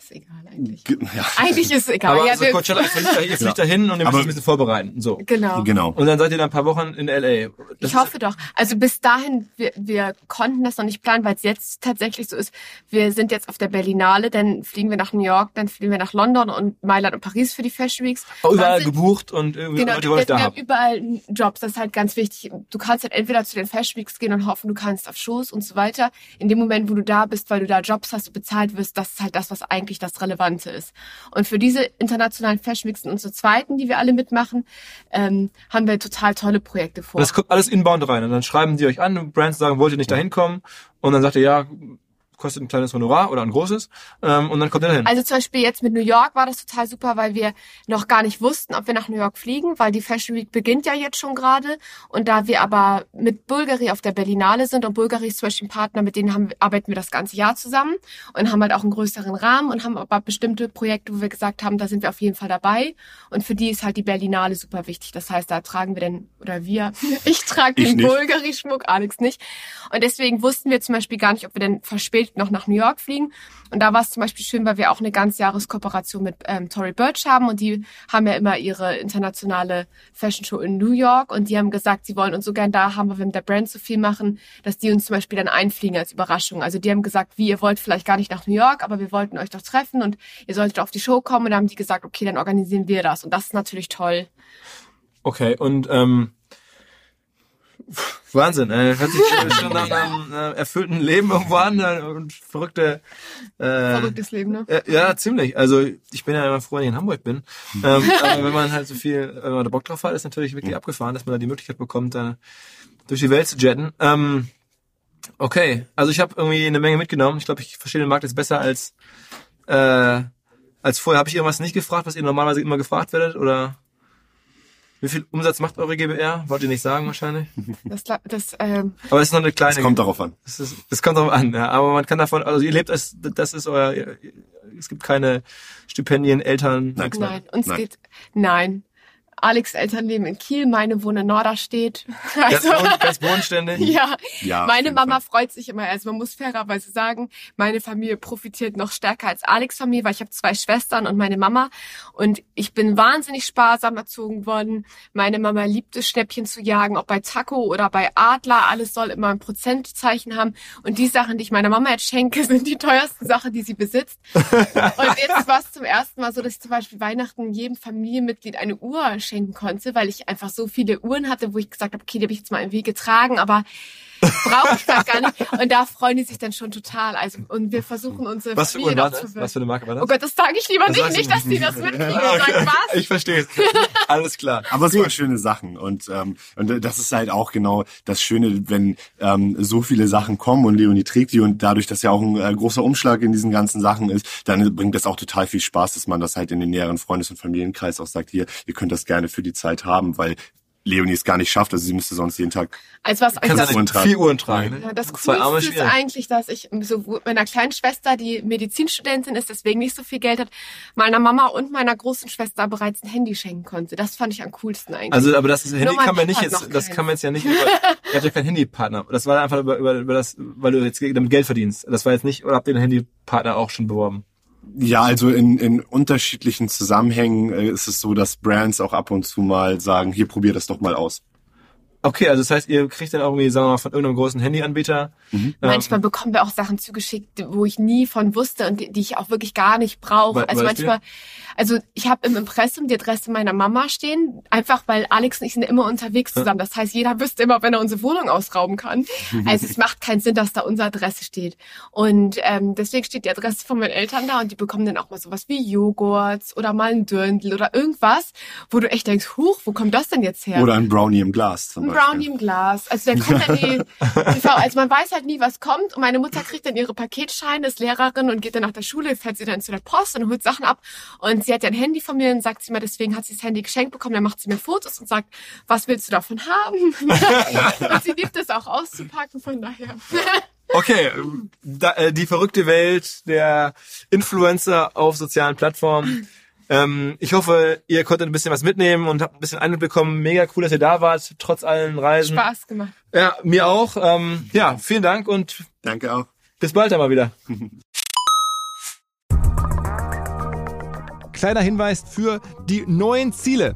Speaker 3: ist egal eigentlich. Ja. Eigentlich ist es egal.
Speaker 1: Aber ja, also Coachella, ihr fliegt, ja. dahin und ihr müsst ein bisschen vorbereiten. So.
Speaker 3: Genau.
Speaker 4: genau.
Speaker 1: Und dann seid ihr dann ein paar Wochen in L.A.
Speaker 3: Das ich hoffe doch. Also bis dahin, wir, wir konnten das noch nicht planen, weil es jetzt tatsächlich so ist. Wir sind jetzt auf der Berlinale, dann fliegen wir nach New York, dann fliegen wir nach London und Mailand und Paris für die Fashion Weeks.
Speaker 1: Auch überall sind, gebucht und irgendwie
Speaker 3: genau, Leute wollen da wir haben überall Jobs. Das ist halt ganz wichtig. Du kannst halt entweder zu den Fashion Weeks gehen und hoffen, du kannst auf Shows und so weiter. In dem Moment, wo du da bist, weil du da Jobs hast, du bezahlt wirst, das ist halt das, was eigentlich das Relevante ist. Und für diese internationalen Fashion Weeks und unsere zweiten, die wir alle mitmachen, ähm, haben wir total tolle Projekte vor.
Speaker 1: Das kommt alles inbound rein. Und dann schreiben die euch an, Brands sagen, wollt ihr nicht da hinkommen? Und dann sagt ihr, ja, kostet ein kleines Honorar oder ein großes ähm, und dann kommt er dahin.
Speaker 3: Also zum Beispiel jetzt mit New York war das total super, weil wir noch gar nicht wussten, ob wir nach New York fliegen, weil die Fashion Week beginnt ja jetzt schon gerade und da wir aber mit Bulgari auf der Berlinale sind und Bulgari ist zum Beispiel ein Partner, mit denen haben, arbeiten wir das ganze Jahr zusammen und haben halt auch einen größeren Rahmen und haben aber bestimmte Projekte, wo wir gesagt haben, da sind wir auf jeden Fall dabei und für die ist halt die Berlinale super wichtig. Das heißt, da tragen wir denn, oder wir, *laughs* ich trage den Bulgari-Schmuck, Alex nicht und deswegen wussten wir zum Beispiel gar nicht, ob wir denn verspätet noch nach New York fliegen. Und da war es zum Beispiel schön, weil wir auch eine ganz Jahreskooperation mit ähm, Tory Burch haben und die haben ja immer ihre internationale Fashion Show in New York und die haben gesagt, sie wollen uns so gern da haben, weil wir mit der Brand so viel machen, dass die uns zum Beispiel dann einfliegen als Überraschung. Also die haben gesagt, wie, ihr wollt vielleicht gar nicht nach New York, aber wir wollten euch doch treffen und ihr solltet auf die Show kommen. Und dann haben die gesagt, okay, dann organisieren wir das. Und das ist natürlich toll.
Speaker 1: Okay, und ähm, Wahnsinn, äh, hört sich *laughs* schon nach einem äh, erfüllten Leben irgendwo an äh, und verrückte
Speaker 3: äh, verrücktes Leben, ne?
Speaker 1: Äh, ja, ziemlich. Also ich bin ja immer froh, wenn ich in Hamburg bin. ähm, *laughs* aber wenn man halt so viel, wenn man da Bock drauf hat, ist natürlich wirklich abgefahren, dass man da die Möglichkeit bekommt, da durch die Welt zu jetten. Ähm, okay, also ich habe irgendwie eine Menge mitgenommen. Ich glaube, ich verstehe den Markt jetzt besser als äh, als vorher. Habe ich irgendwas nicht gefragt, was ihr normalerweise immer gefragt werdet, oder? Wie viel Umsatz macht eure GBR? Wollt ihr nicht sagen wahrscheinlich?
Speaker 3: Das, das, ähm,
Speaker 1: aber es ist noch eine kleine.
Speaker 4: Es kommt darauf an.
Speaker 1: Es, ist, es kommt darauf an, ja. Aber man kann davon, also ihr lebt als, das ist euer, es gibt keine Stipendien, Eltern.
Speaker 3: Nein, nein uns nein. geht, nein. Alex Eltern leben in Kiel, meine wohnen in Norderstedt.
Speaker 1: Also, ganz bodenständig. *laughs*
Speaker 3: ja. ja. Meine Mama Fall. freut sich immer. Also man muss fairerweise sagen, meine Familie profitiert noch stärker als Alex Familie, weil ich habe zwei Schwestern und meine Mama. Und ich bin wahnsinnig sparsam erzogen worden. Meine Mama liebt es, Schnäppchen zu jagen, ob bei Taco oder bei Adler. Alles soll immer ein Prozentzeichen haben. Und die Sachen, die ich meiner Mama jetzt schenke, *laughs* sind die teuersten Sachen, die sie besitzt. *laughs* und jetzt war es zum ersten Mal so, dass ich zum Beispiel Weihnachten jedem Familienmitglied eine Uhr schenken konnte, weil ich einfach so viele Uhren hatte, wo ich gesagt habe, okay, die habe ich jetzt mal irgendwie getragen, aber brauche ich das gar nicht. Und da freuen die sich dann schon total. Also und wir versuchen unsere
Speaker 1: Was für war das? Was für eine Marke war das?
Speaker 3: Oh Gott, das sage ich lieber das nicht, nicht, dass die das mitkriegen und sagen, was?
Speaker 1: Ich verstehe es. *laughs* Alles klar.
Speaker 4: Aber es waren schöne Sachen und ähm, und das ist halt auch genau das Schöne, wenn ähm, so viele Sachen kommen und Leonie trägt die und dadurch, dass ja auch ein äh, großer Umschlag in diesen ganzen Sachen ist, dann bringt das auch total viel Spaß, dass man das halt in den näheren Freundes- und Familienkreis auch sagt, hier, ihr könnt das gerne für die Zeit haben, weil Leonie es gar nicht schafft. Also sie müsste sonst jeden Tag
Speaker 3: also was
Speaker 1: das, Uhren vier Uhren tragen.
Speaker 3: Ja, das Coolste ist eigentlich, dass ich so meiner kleinen Schwester, die Medizinstudentin ist, deswegen nicht so viel Geld hat, meiner Mama und meiner großen Schwester bereits ein Handy schenken konnte. Das fand ich am coolsten eigentlich.
Speaker 1: Also, aber das ist, Handy kann man nicht jetzt, das kann man jetzt ja nicht, über, *laughs* ihr habt ja keinen Handypartner. Das war einfach über, über, über das, weil du jetzt damit Geld verdienst. Das war jetzt nicht, oder habt ihr den Handypartner auch schon beworben?
Speaker 4: Ja, also in, in unterschiedlichen Zusammenhängen äh, ist es so, dass Brands auch ab und zu mal sagen, hier probier das doch mal aus.
Speaker 1: Okay, also das heißt, ihr kriegt dann irgendwie, sagen wir mal, von irgendeinem großen Handyanbieter.
Speaker 3: Mhm. Ähm, Manchmal bekommen wir auch Sachen zugeschickt, wo ich nie von wusste und die, die ich auch wirklich gar nicht brauche. Also manchmal, also ich habe im Impressum die Adresse meiner Mama stehen, einfach weil Alex und ich sind immer unterwegs zusammen. Das heißt, jeder wüsste immer, wenn er unsere Wohnung ausrauben kann. *laughs* Also es macht keinen Sinn, dass da unsere Adresse steht. Und ähm, deswegen steht die Adresse von meinen Eltern da und die bekommen dann auch mal sowas wie Joghurts oder mal ein Dörndl oder irgendwas, wo du echt denkst, huch, wo kommt das denn jetzt her?
Speaker 4: Oder ein Brownie im Glas
Speaker 3: zum ein Brownie im Glas. Also der kommt dann *laughs* die, die also man weiß halt nie, was kommt. Und meine Mutter kriegt dann ihre Paketscheine, ist Lehrerin und geht dann nach der Schule, fährt sie dann zu der Post und holt Sachen ab. Und sie hat ja ein Handy von mir und sagt sie mal, deswegen hat sie das Handy geschenkt bekommen. Dann macht sie mir Fotos und sagt, was willst du davon haben? *laughs* und sie liebt es auch auszupacken, von daher. *laughs*
Speaker 1: Okay, da, äh, die verrückte Welt der Influencer auf sozialen Plattformen. Ähm, ich hoffe, ihr konntet ein bisschen was mitnehmen und habt ein bisschen Eindruck bekommen. Mega cool, dass ihr da wart, trotz allen Reisen.
Speaker 3: Spaß gemacht.
Speaker 1: Ja, mir auch. Ähm, ja, vielen Dank und
Speaker 4: danke auch.
Speaker 1: Bis bald einmal wieder. kleiner Hinweis für die neuen Ziele.